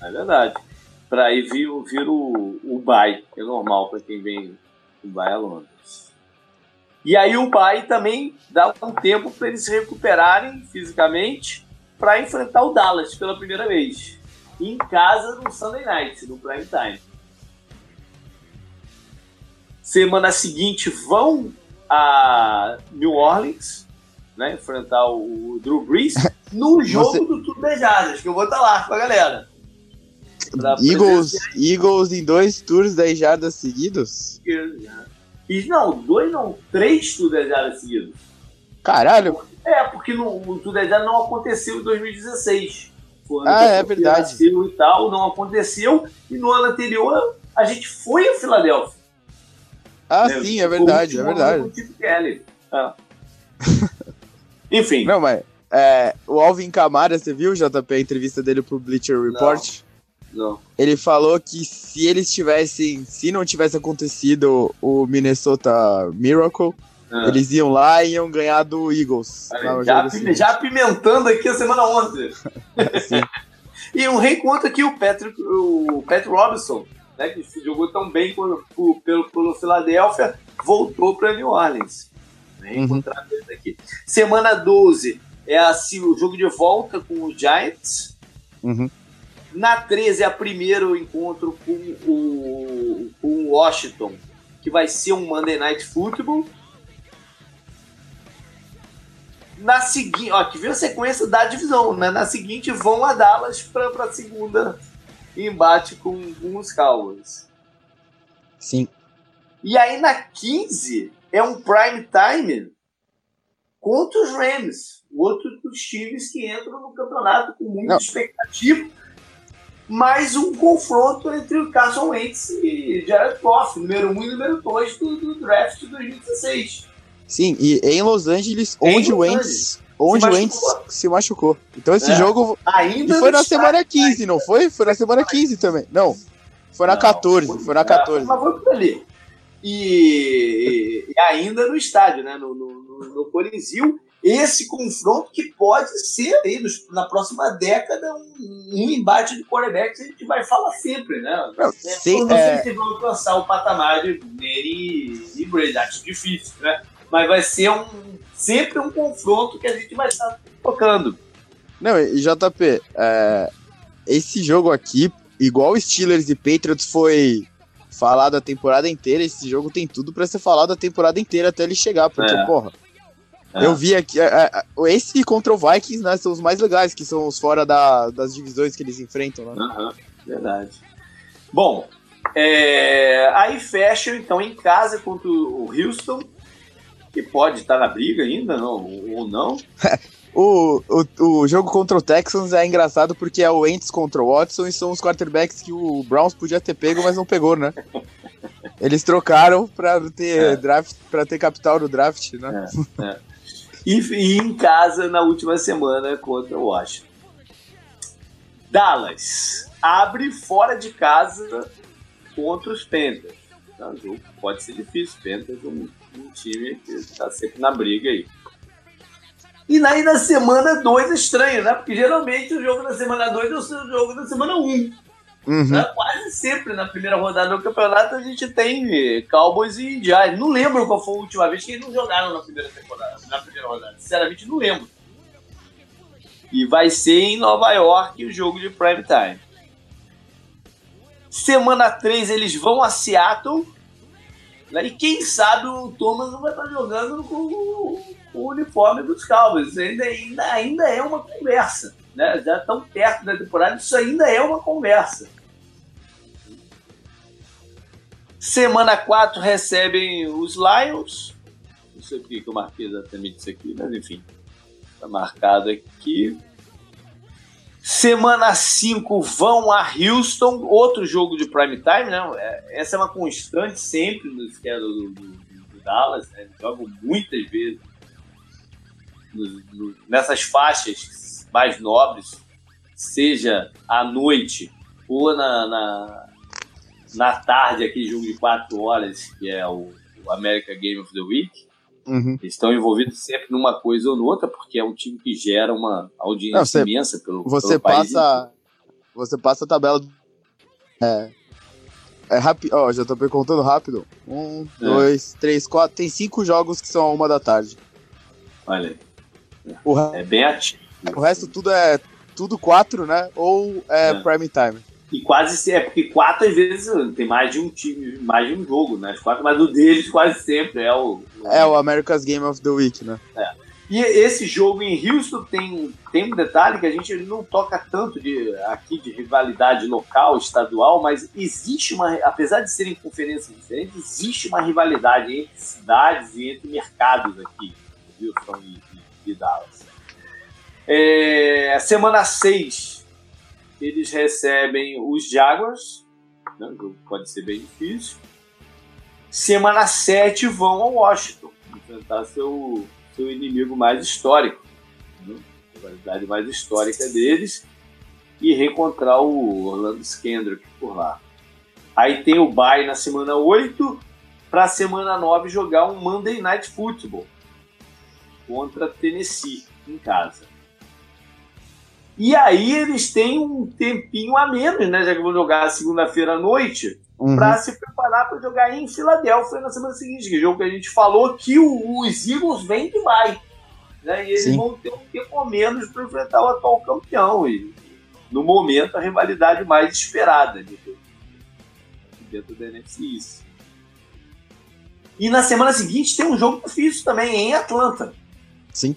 É verdade para aí vir, vir o, o bye, que é normal para quem vem o bye a Londres. E aí o bye também dá um tempo para eles se recuperarem fisicamente para enfrentar o Dallas pela primeira vez. Em casa no Sunday Night, no prime time. Semana seguinte vão a New Orleans, né, enfrentar o Drew Brees no jogo Você... do Tudo Bejadas, que eu vou estar lá com a galera. Eagles, Eagles em dois tours 10 jardas seguidos? E, não, dois não, três tours 10 jardas seguidos. Caralho! É, porque no, o tour 10 jardas não aconteceu em 2016. ah, é verdade. E tal, não aconteceu. E no ano anterior a gente foi a Filadélfia. Ah, né? sim, é verdade, é verdade. Kelly. É. Enfim. Não, mas é, o Alvin Camara, você viu, JP, a entrevista dele pro Bleacher Report? Não. Ele falou que se eles tivessem, se não tivesse acontecido o Minnesota Miracle, ah. eles iam lá e iam ganhar do Eagles. já, já apimentando aqui a semana 11. e um reencontro aqui, o Patrick, o Pat Robinson, né, que jogou tão bem pelo, pelo, pelo Philadelphia, voltou para New Orleans. Reencontrar uhum. aqui. Semana 12 é assim, o jogo de volta com o Giants. Uhum. Na 13 é o primeiro encontro com o, com o Washington, que vai ser um Monday Night Football. Na seguinte, ó, que viu a sequência da divisão, né? Na seguinte vão a Dallas para a segunda embate com, com os Cowboys. Sim. E aí na 15 é um prime time contra os Rams, outro dos times que entram no campeonato com muita Não. expectativa. Mais um confronto entre o Carson Wentz e Jared Goff, número 1 um e número 2 do, do, draft de 2016. Sim, e em Los Angeles, em onde o Wentz, onde o Wentz se machucou. Então esse é. jogo Ainda e foi na semana 15, não foi? Foi na semana 15 também. Não. Foi na não, 14, foi na 14. Mas foi por ali. E, e, ainda no estádio, né? No, no, no Coliseu. Esse confronto que pode ser aí na próxima década um, um embate de quarterbacks a gente vai falar sempre, né? Não, sim, não sei é... se vão alcançar o patamar de Neri e Brady, acho difícil, né? Mas vai ser um, sempre um confronto que a gente vai estar tocando. Não, e JP, é, esse jogo aqui, igual Steelers e Patriots foi falado a temporada inteira, esse jogo tem tudo para ser falado a temporada inteira até ele chegar, porque, é. porra. É. Eu vi aqui, é, é, esse contra o Vikings, né, são os mais legais, que são os fora da, das divisões que eles enfrentam, né? Uhum, verdade. Bom, é, aí fecha então em casa contra o Houston, que pode estar na briga ainda, não, ou não. O, o, o jogo contra o Texans é engraçado porque é o Ents contra o Watson e são os quarterbacks que o Browns podia ter pego, mas não pegou, né? Eles trocaram pra ter é. draft, para ter capital no draft, né? É, é. E, e, em casa na última semana contra o Washington. Dallas abre fora de casa contra os Panthers. Então, jogo pode ser difícil. Panthers é um, um time que está sempre na briga aí. E aí na semana 2 é estranho, né? Porque geralmente o jogo da semana 2 é o jogo da semana 1. Um. Uhum. Né? Quase sempre na primeira rodada do campeonato a gente tem Cowboys e Giants. Não lembro qual foi a última vez que eles não jogaram na primeira temporada, na primeira rodada. Sinceramente, não lembro. E vai ser em Nova York o jogo de prime time. Semana 3 eles vão a Seattle. Né? E quem sabe o Thomas não vai estar jogando com o uniforme dos Cowboys. Ainda, ainda, ainda é uma conversa. Né? Já tão perto da temporada, isso ainda é uma conversa. Semana 4 recebem os Lions. Não sei por que eu marquei exatamente isso aqui, mas enfim. Está marcado aqui. Semana 5 vão a Houston, outro jogo de prime time, né? É, essa é uma constante sempre no esquema do, do, do, Dallas, né? Jogam muitas vezes no, no, nessas faixas mais nobres, seja à noite ou na, na, na tarde, aqui, jogo de 4 horas, que é o, o America Game of the Week. Uhum. Estão envolvidos sempre numa coisa ou noutra, porque é um time que gera uma audiência Não, você, imensa pelo, você pelo passa, país. Você passa a tabela. É, é rápido. Ó, já tô perguntando rápido. Um, é. dois, três, quatro. Tem cinco jogos que são a uma da tarde. Olha. O é bem ativo. O resto tudo é tudo quatro, né? Ou é, é. prime time. E quase é porque quatro às vezes tem mais de um time, mais de um jogo, né? As quatro, mas o deles quase sempre é o, o... É o America's Game of the Week, né? É. E esse jogo em Houston tem, tem um detalhe que a gente não toca tanto de, aqui de rivalidade local, estadual, mas existe uma, apesar de serem conferências diferentes, existe uma rivalidade entre cidades e entre mercados aqui, Houston e, e, e Dallas. É, semana 6, eles recebem os Jaguars, né, pode ser bem difícil. Semana 7 vão ao Washington enfrentar seu seu inimigo mais histórico, né? a rivalidade mais histórica deles, e reencontrar o Orlando Skendrick por lá. Aí tem o bye na semana 8, para a semana 9 jogar um Monday Night Football contra Tennessee em casa. E aí eles têm um tempinho a menos, né? Já que vão jogar segunda-feira à noite, uhum. para se preparar para jogar em Filadélfia na semana seguinte, que é o jogo que a gente falou que os Eagles vêm que vai. Né? E eles Sim. vão ter um tempo a menos para enfrentar o atual campeão. E no momento a rivalidade mais esperada dentro da NFC isso. E na semana seguinte tem um jogo difícil também em Atlanta. Sim.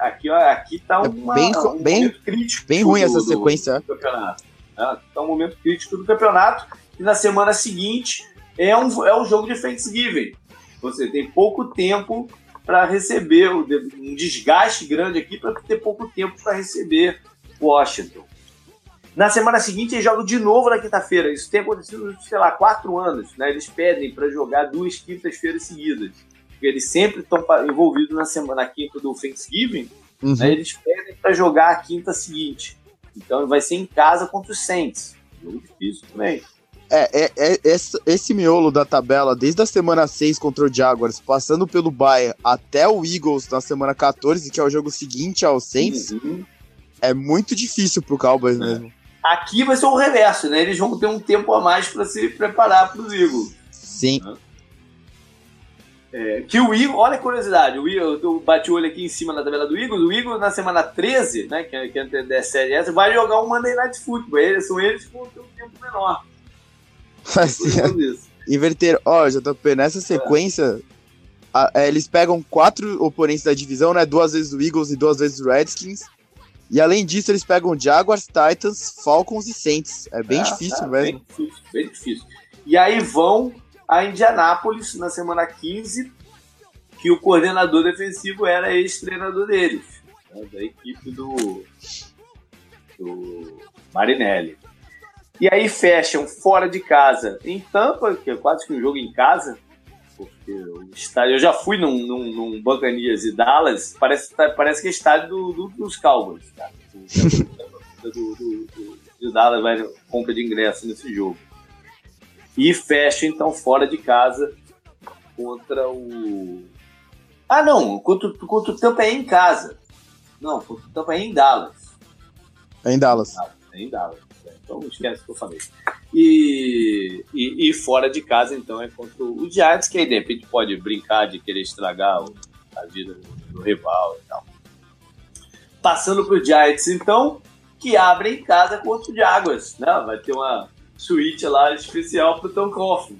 Aqui, ó, aqui tá é uma, bem, um bem, crítico. Bem ruim essa sequência. Do campeonato. Está né? um momento crítico do campeonato. E na semana seguinte é um, é um jogo de Thanksgiving. Você tem pouco tempo para receber, um desgaste grande aqui para ter pouco tempo para receber Washington. Na semana seguinte, eles jogam de novo na quinta-feira. Isso tem acontecido, sei lá, quatro anos. Né? Eles pedem para jogar duas quintas-feiras seguidas. Porque eles sempre estão envolvidos na semana na quinta do Thanksgiving. Uhum. Né? Eles pedem para jogar a quinta seguinte. Então vai ser em casa contra os Saints. Jogo difícil também. É, é, é esse, esse, miolo da tabela, desde a semana 6 contra o Jaguars, passando pelo Bayern até o Eagles na semana 14, que é o jogo seguinte ao Saints, uhum. é muito difícil pro Cowboys é. mesmo. Aqui vai ser o reverso, né? Eles vão ter um tempo a mais para se preparar para os Eagles. Sim. Uhum. É, que o Eagles, olha a curiosidade, o Eagles, eu bati o olho aqui em cima na tabela do Eagles, o Eagles na semana 13, né, que, que é série essa, vai jogar um Monday Night Football, eles são eles ter um tempo menor. Inverter, ó, oh, JP, nessa sequência, a, a, eles pegam quatro oponentes da divisão, né, duas vezes o Eagles e duas vezes o Redskins, e além disso eles pegam Jaguars, Titans, Falcons e Saints, é bem é, difícil é, mesmo. Bem difícil, bem difícil. E aí vão a Indianápolis na semana 15, que o coordenador defensivo era ex-treinador deles, né, da equipe do, do Marinelli. E aí fecham fora de casa em Tampa, que é quase que um jogo em casa, porque o estádio. Eu já fui num, num, num e Dallas, parece, parece que é estádio do, do, dos Cowboys, tá? do, do, do, do Dallas vai compra de ingresso nesse jogo. E fecha então fora de casa contra o. Ah, não, contra, contra o Tampa é em casa. Não, contra o Tampa é em Dallas. É em Dallas. É em Dallas. Então esquece o que eu falei. E, e, e, fora de casa, então, é contra o Giants, que aí de repente pode brincar de querer estragar a vida do, do rival e tal. Passando para o Giants, então, que abre em casa contra o Jaguars. Né? Vai ter uma, suíte lá especial pro Tom Coffin.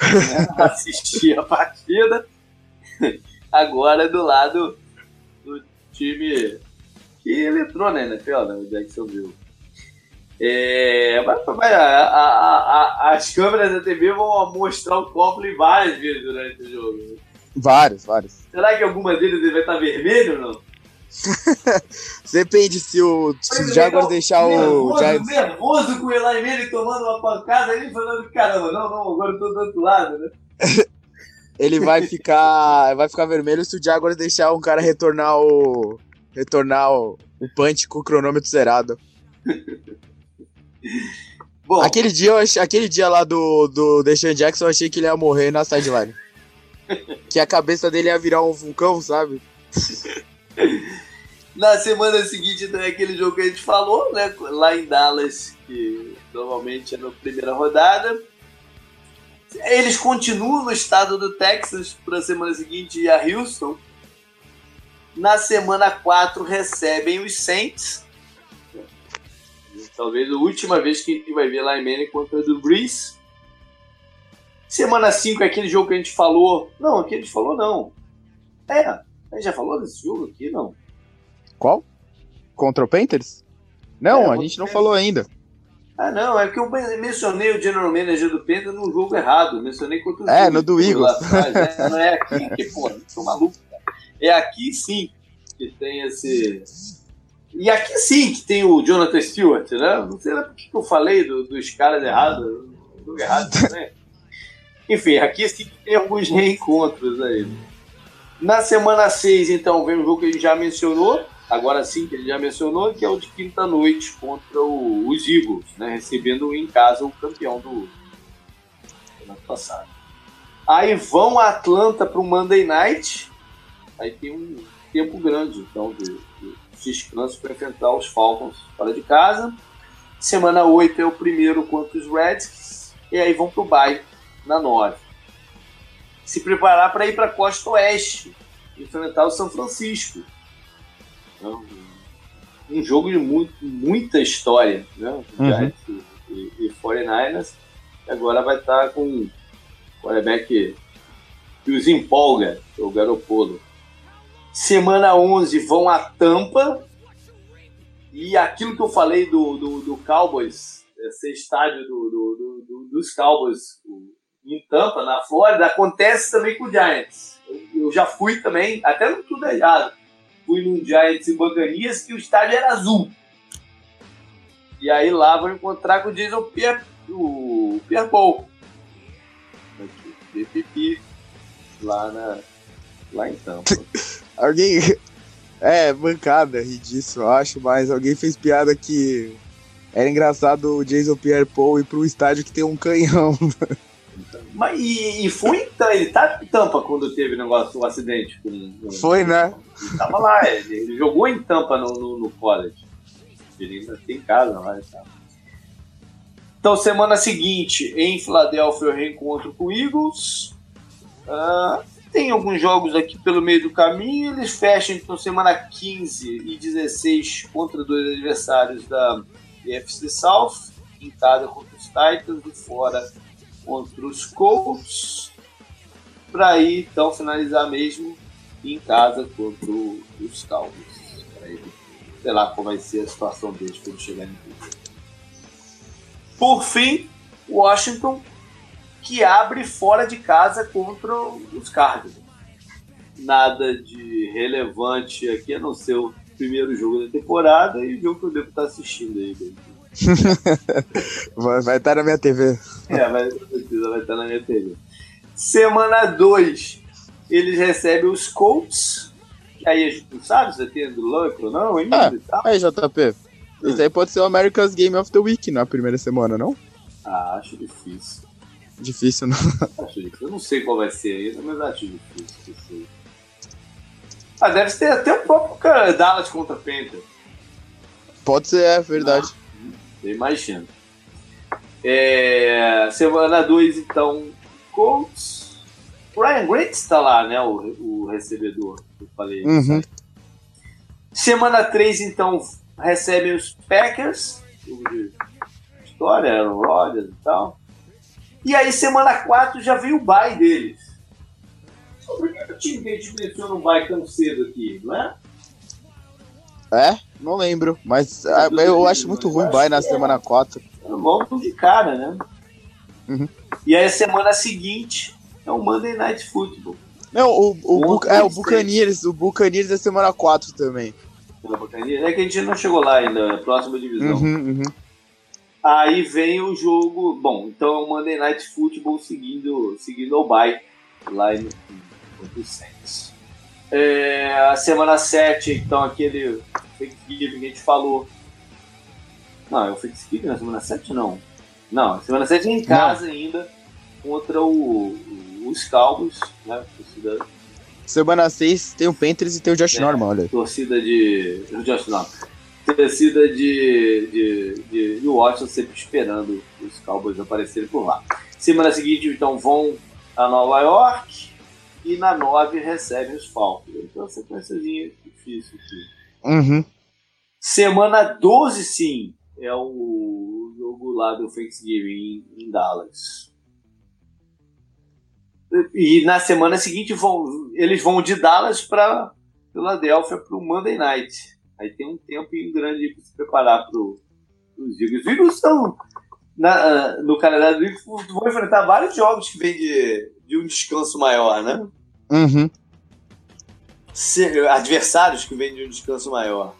Né? Assistir a partida. Agora do lado do time que ele entrou na NFL, né? O Jacksonville. É, mas, mas a, a, a, as câmeras da TV vão mostrar o Coughlin várias vezes durante o jogo. Né? Vários, vários. Será que alguma deles vai estar vermelho ou não? Depende se o, se o Jaguars deixar nervoso, o Giants. Nervoso com o Eli Manning tomando uma pancada ali, falando: caramba, não, não, agora eu tô do outro lado, né? Ele vai ficar. Vai ficar vermelho se o Jaguars deixar um cara retornar o. Retornar o, o punch com o cronômetro zerado. Bom, aquele dia, eu achei, aquele dia lá do, do Deshaun Jackson, eu achei que ele ia morrer na sideline. que a cabeça dele ia virar um vulcão, sabe? Na semana seguinte tem aquele jogo que a gente falou, né? Lá em Dallas, que normalmente é na primeira rodada. Eles continuam no estado do Texas para a semana seguinte a Houston. Na semana 4 recebem os Saints. Talvez a última vez que a gente vai ver lá em Manning contra o Breeze. Semana 5 é aquele jogo que a gente falou. Não, aquele a gente falou não. É, A gente já falou desse jogo aqui, não? Qual? Contra o Panthers? Não, é, a gente não falou ainda. Ah, não, é que eu mencionei o General Manager do Panthers num jogo errado. Mencionei contra o É, no do Eagles. É, não é aqui, que, pô, sou maluco. Cara. É aqui sim que tem esse. E aqui sim que tem o Jonathan Stewart, né? Não sei lá por que eu falei do, dos caras errados. Do errado, né? Enfim, aqui sim que tem alguns reencontros aí. Na semana 6, então, vem um jogo que gente já mencionou, agora sim que ele já mencionou, que é o de quinta-noite contra o, os Eagles, né? Recebendo em casa o campeão do, ano passado. Aí vão a Atlanta para o Monday Night. Aí tem um tempo grande, então, de, de descanso para enfrentar os Falcons fora de casa. Semana 8 é o primeiro contra os Redskins. E aí vão para o bye na 9 se preparar para ir para a costa oeste, enfrentar o São Francisco. Então, um jogo de muito, muita história, né? Uhum. Giants e, e 49ers. E agora vai estar com o quarterback que os empolga, é o Garopolo. Semana 11 vão a Tampa. E aquilo que eu falei do, do, do Cowboys, ser estádio do, do, do, dos Cowboys, em Tampa, na Flórida, acontece também com o Giants. Eu, já fui também, até no tudo errado. Fui num Giants e Bacanias que o estádio era azul. E aí lá vou encontrar com o Jason Pierre, o Pierre Paul. PPP, lá, na, lá em Tampa. alguém. É, bancada, ri disso, eu acho, mas alguém fez piada que era engraçado o Jason Pierre Paul ir pro estádio que tem um canhão. Mas, e, e foi então, ele tá em Tampa quando teve o negócio, o acidente. Com, com, foi, né? Ele tava lá, ele, ele jogou em Tampa no, no, no, college. Ele ainda tem casa lá e tal. Então, semana seguinte, em Filadélfia, eu reencontro com o Eagles. Uh, tem alguns jogos aqui pelo meio do caminho. Eles fecham, então, semana 15 e 16 contra dois adversários da FC South. Em casa contra os Titans e fora contra os Colts, para ir então finalizar mesmo em casa contra os Cowboys. Sei lá qual vai ser a situação deles quando chegarem em Por fim, Washington, que abre fora de casa contra os Cardinals. Nada de relevante aqui, a não ser o primeiro jogo da temporada e o jogo que eu devo estar assistindo aí. vai estar na minha TV. É, vai, vai estar na minha TV. Semana 2, eles recebem os Colts. Aí a gente não sabe se tem do Luck ou não ainda ah, e tal. Aí, JP. Isso aí pode ser o America's Game of the Week na primeira semana, não? Ah, acho difícil. Difícil, não? Acho difícil. Eu não sei qual vai ser ainda, mas acho difícil. Ah, deve ter até o próprio Dallas contra Panther. Pode ser, é verdade. Ah. Eu imagino. É, semana 2, então, Colts. O Ryan Grant está lá, né? O, o recebedor eu falei. Uhum. Semana 3, então, recebem os Packers. História, Aaron Rodgers e tal. E aí, semana 4, já vem o bye deles. Por que o time que a gente menciona um bye tão cedo aqui, não é? É? Não lembro, mas é, eu acho muito ruim o bye na semana 4. Voltam de cara, né? Uhum. E aí a semana seguinte é o Monday Night Football. Não, o, o, o é, o Buccaneers, o Buccaneers é semana 4 também. É que a gente não chegou lá ainda, próxima divisão. Uhum, uhum. Aí vem o jogo. Bom, então é o Monday Night Football seguindo, seguindo o bye lá no, no Saints. É, a semana 7, então, aquele Thanksgiving que a gente falou. Não, é o Thanksgiving na semana 7? Não. Não, semana 7 é em casa não. ainda contra o, os Cowboys, né? Torcida... Semana 6 tem o Panthers e tem o Josh é, Norman, olha. Torcida de. O Josh Norman. Torcida de, de, de, de Washington sempre esperando os Cowboys aparecerem por lá. Semana seguinte, então, vão a Nova York e na 9 recebem os Falcons. Então, sequenciazinha difícil aqui. Uhum. Semana 12, sim, é o jogo lá do Thanksgiving em, em Dallas. E na semana seguinte vão, eles vão de Dallas para Philadelphia para o Monday Night. Aí tem um tempo grande para se preparar para os Eagles. Os Eagles estão na, no calendário do Eagles, vão enfrentar vários jogos que vêm de, de um descanso maior, né? Uhum. Se, adversários que vêm de um descanso maior.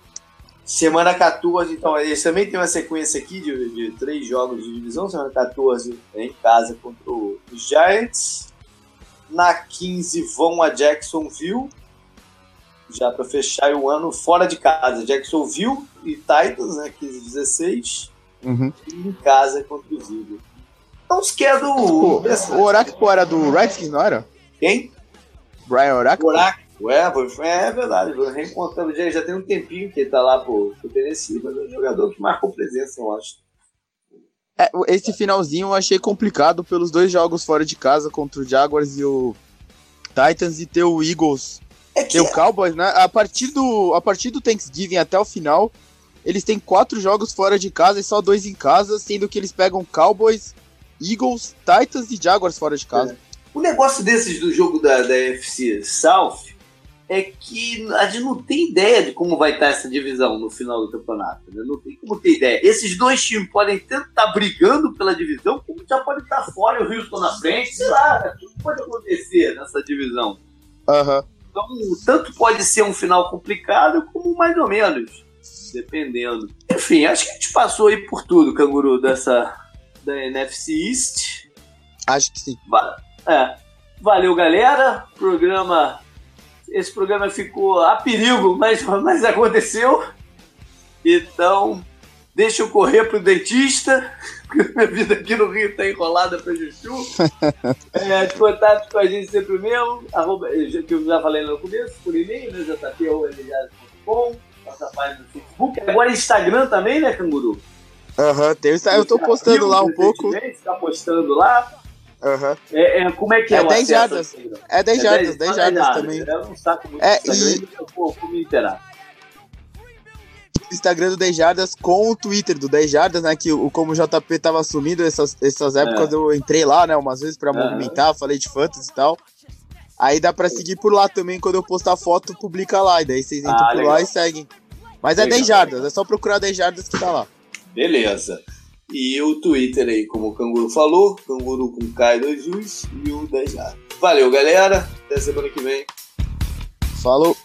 Semana 14, então, eles também tem uma sequência aqui de, de três jogos de divisão. Semana 14 é em casa contra os Giants. Na 15 vão a Jacksonville. Já para fechar o ano fora de casa. Jacksonville e Titans, né? 15 e 16. Uhum. E em casa contra os Eagles. Então, se quer do. O, o Oracle era do Redskins, não era? Quem? Brian Oracle? Oracle. É, foi, é verdade, reencontrando já, já tem um tempinho que ele tá lá pro, pro Tennessee, mas é um jogador que marcou presença, eu acho. É, esse finalzinho eu achei complicado pelos dois jogos fora de casa contra o Jaguars e o Titans e ter o Eagles. É que Ter o Cowboys, né? A partir, do, a partir do Thanksgiving até o final, eles têm quatro jogos fora de casa e só dois em casa, sendo que eles pegam Cowboys, Eagles, Titans e Jaguars fora de casa. o negócio desses do jogo da, da FC South é que a gente não tem ideia de como vai estar essa divisão no final do campeonato. Né? Não tem como ter ideia. Esses dois times podem tanto estar brigando pela divisão, como já pode estar fora e o Houston na frente. Sei lá, tudo pode acontecer nessa divisão. Aham. Então, tanto pode ser um final complicado, como mais ou menos, dependendo. Enfim, acho que a gente passou aí por tudo, canguru, dessa da NFC East. Acho que sim. É. Valeu, galera. Programa. Esse programa ficou a perigo, mas, mas aconteceu. Então, deixa eu correr pro dentista. porque Minha vida aqui no Rio tá enrolada pra Juju. É, contato com a gente sempre o mesmo. Arroba, que eu já falei no começo, por e-mail, né? jp.com, nossa página no Facebook. Agora Instagram também, né, Canguru? Aham, tem o Insta- eu tô postando lá um pouco. Tá postando lá. Aham. É, é, como é que é, É o 10 acesso jardas. assim, ó? É 10 É jardas, 10 ah, jardas também. Eu não saco muito É, e- eu vou, vou me interar. Instagram do 10 Jardas com o Twitter do 10 Jardas, né? Que o, como o JP tava assumindo essas, essas épocas, eu entrei lá, né? Umas vezes pra É. Movimentar, falei de fantasy e tal. Aí dá pra seguir por lá também, quando eu postar foto, publica lá. E daí vocês entram Ah, por legal. lá e seguem. Mas é Legal, 10 Jardas, é só procurar 10 Jardas que tá lá. Beleza. E o Twitter aí, como o Canguru falou, Canguru com K2 Jus e o 10 jardas. Valeu, galera. Até semana que vem. Falou!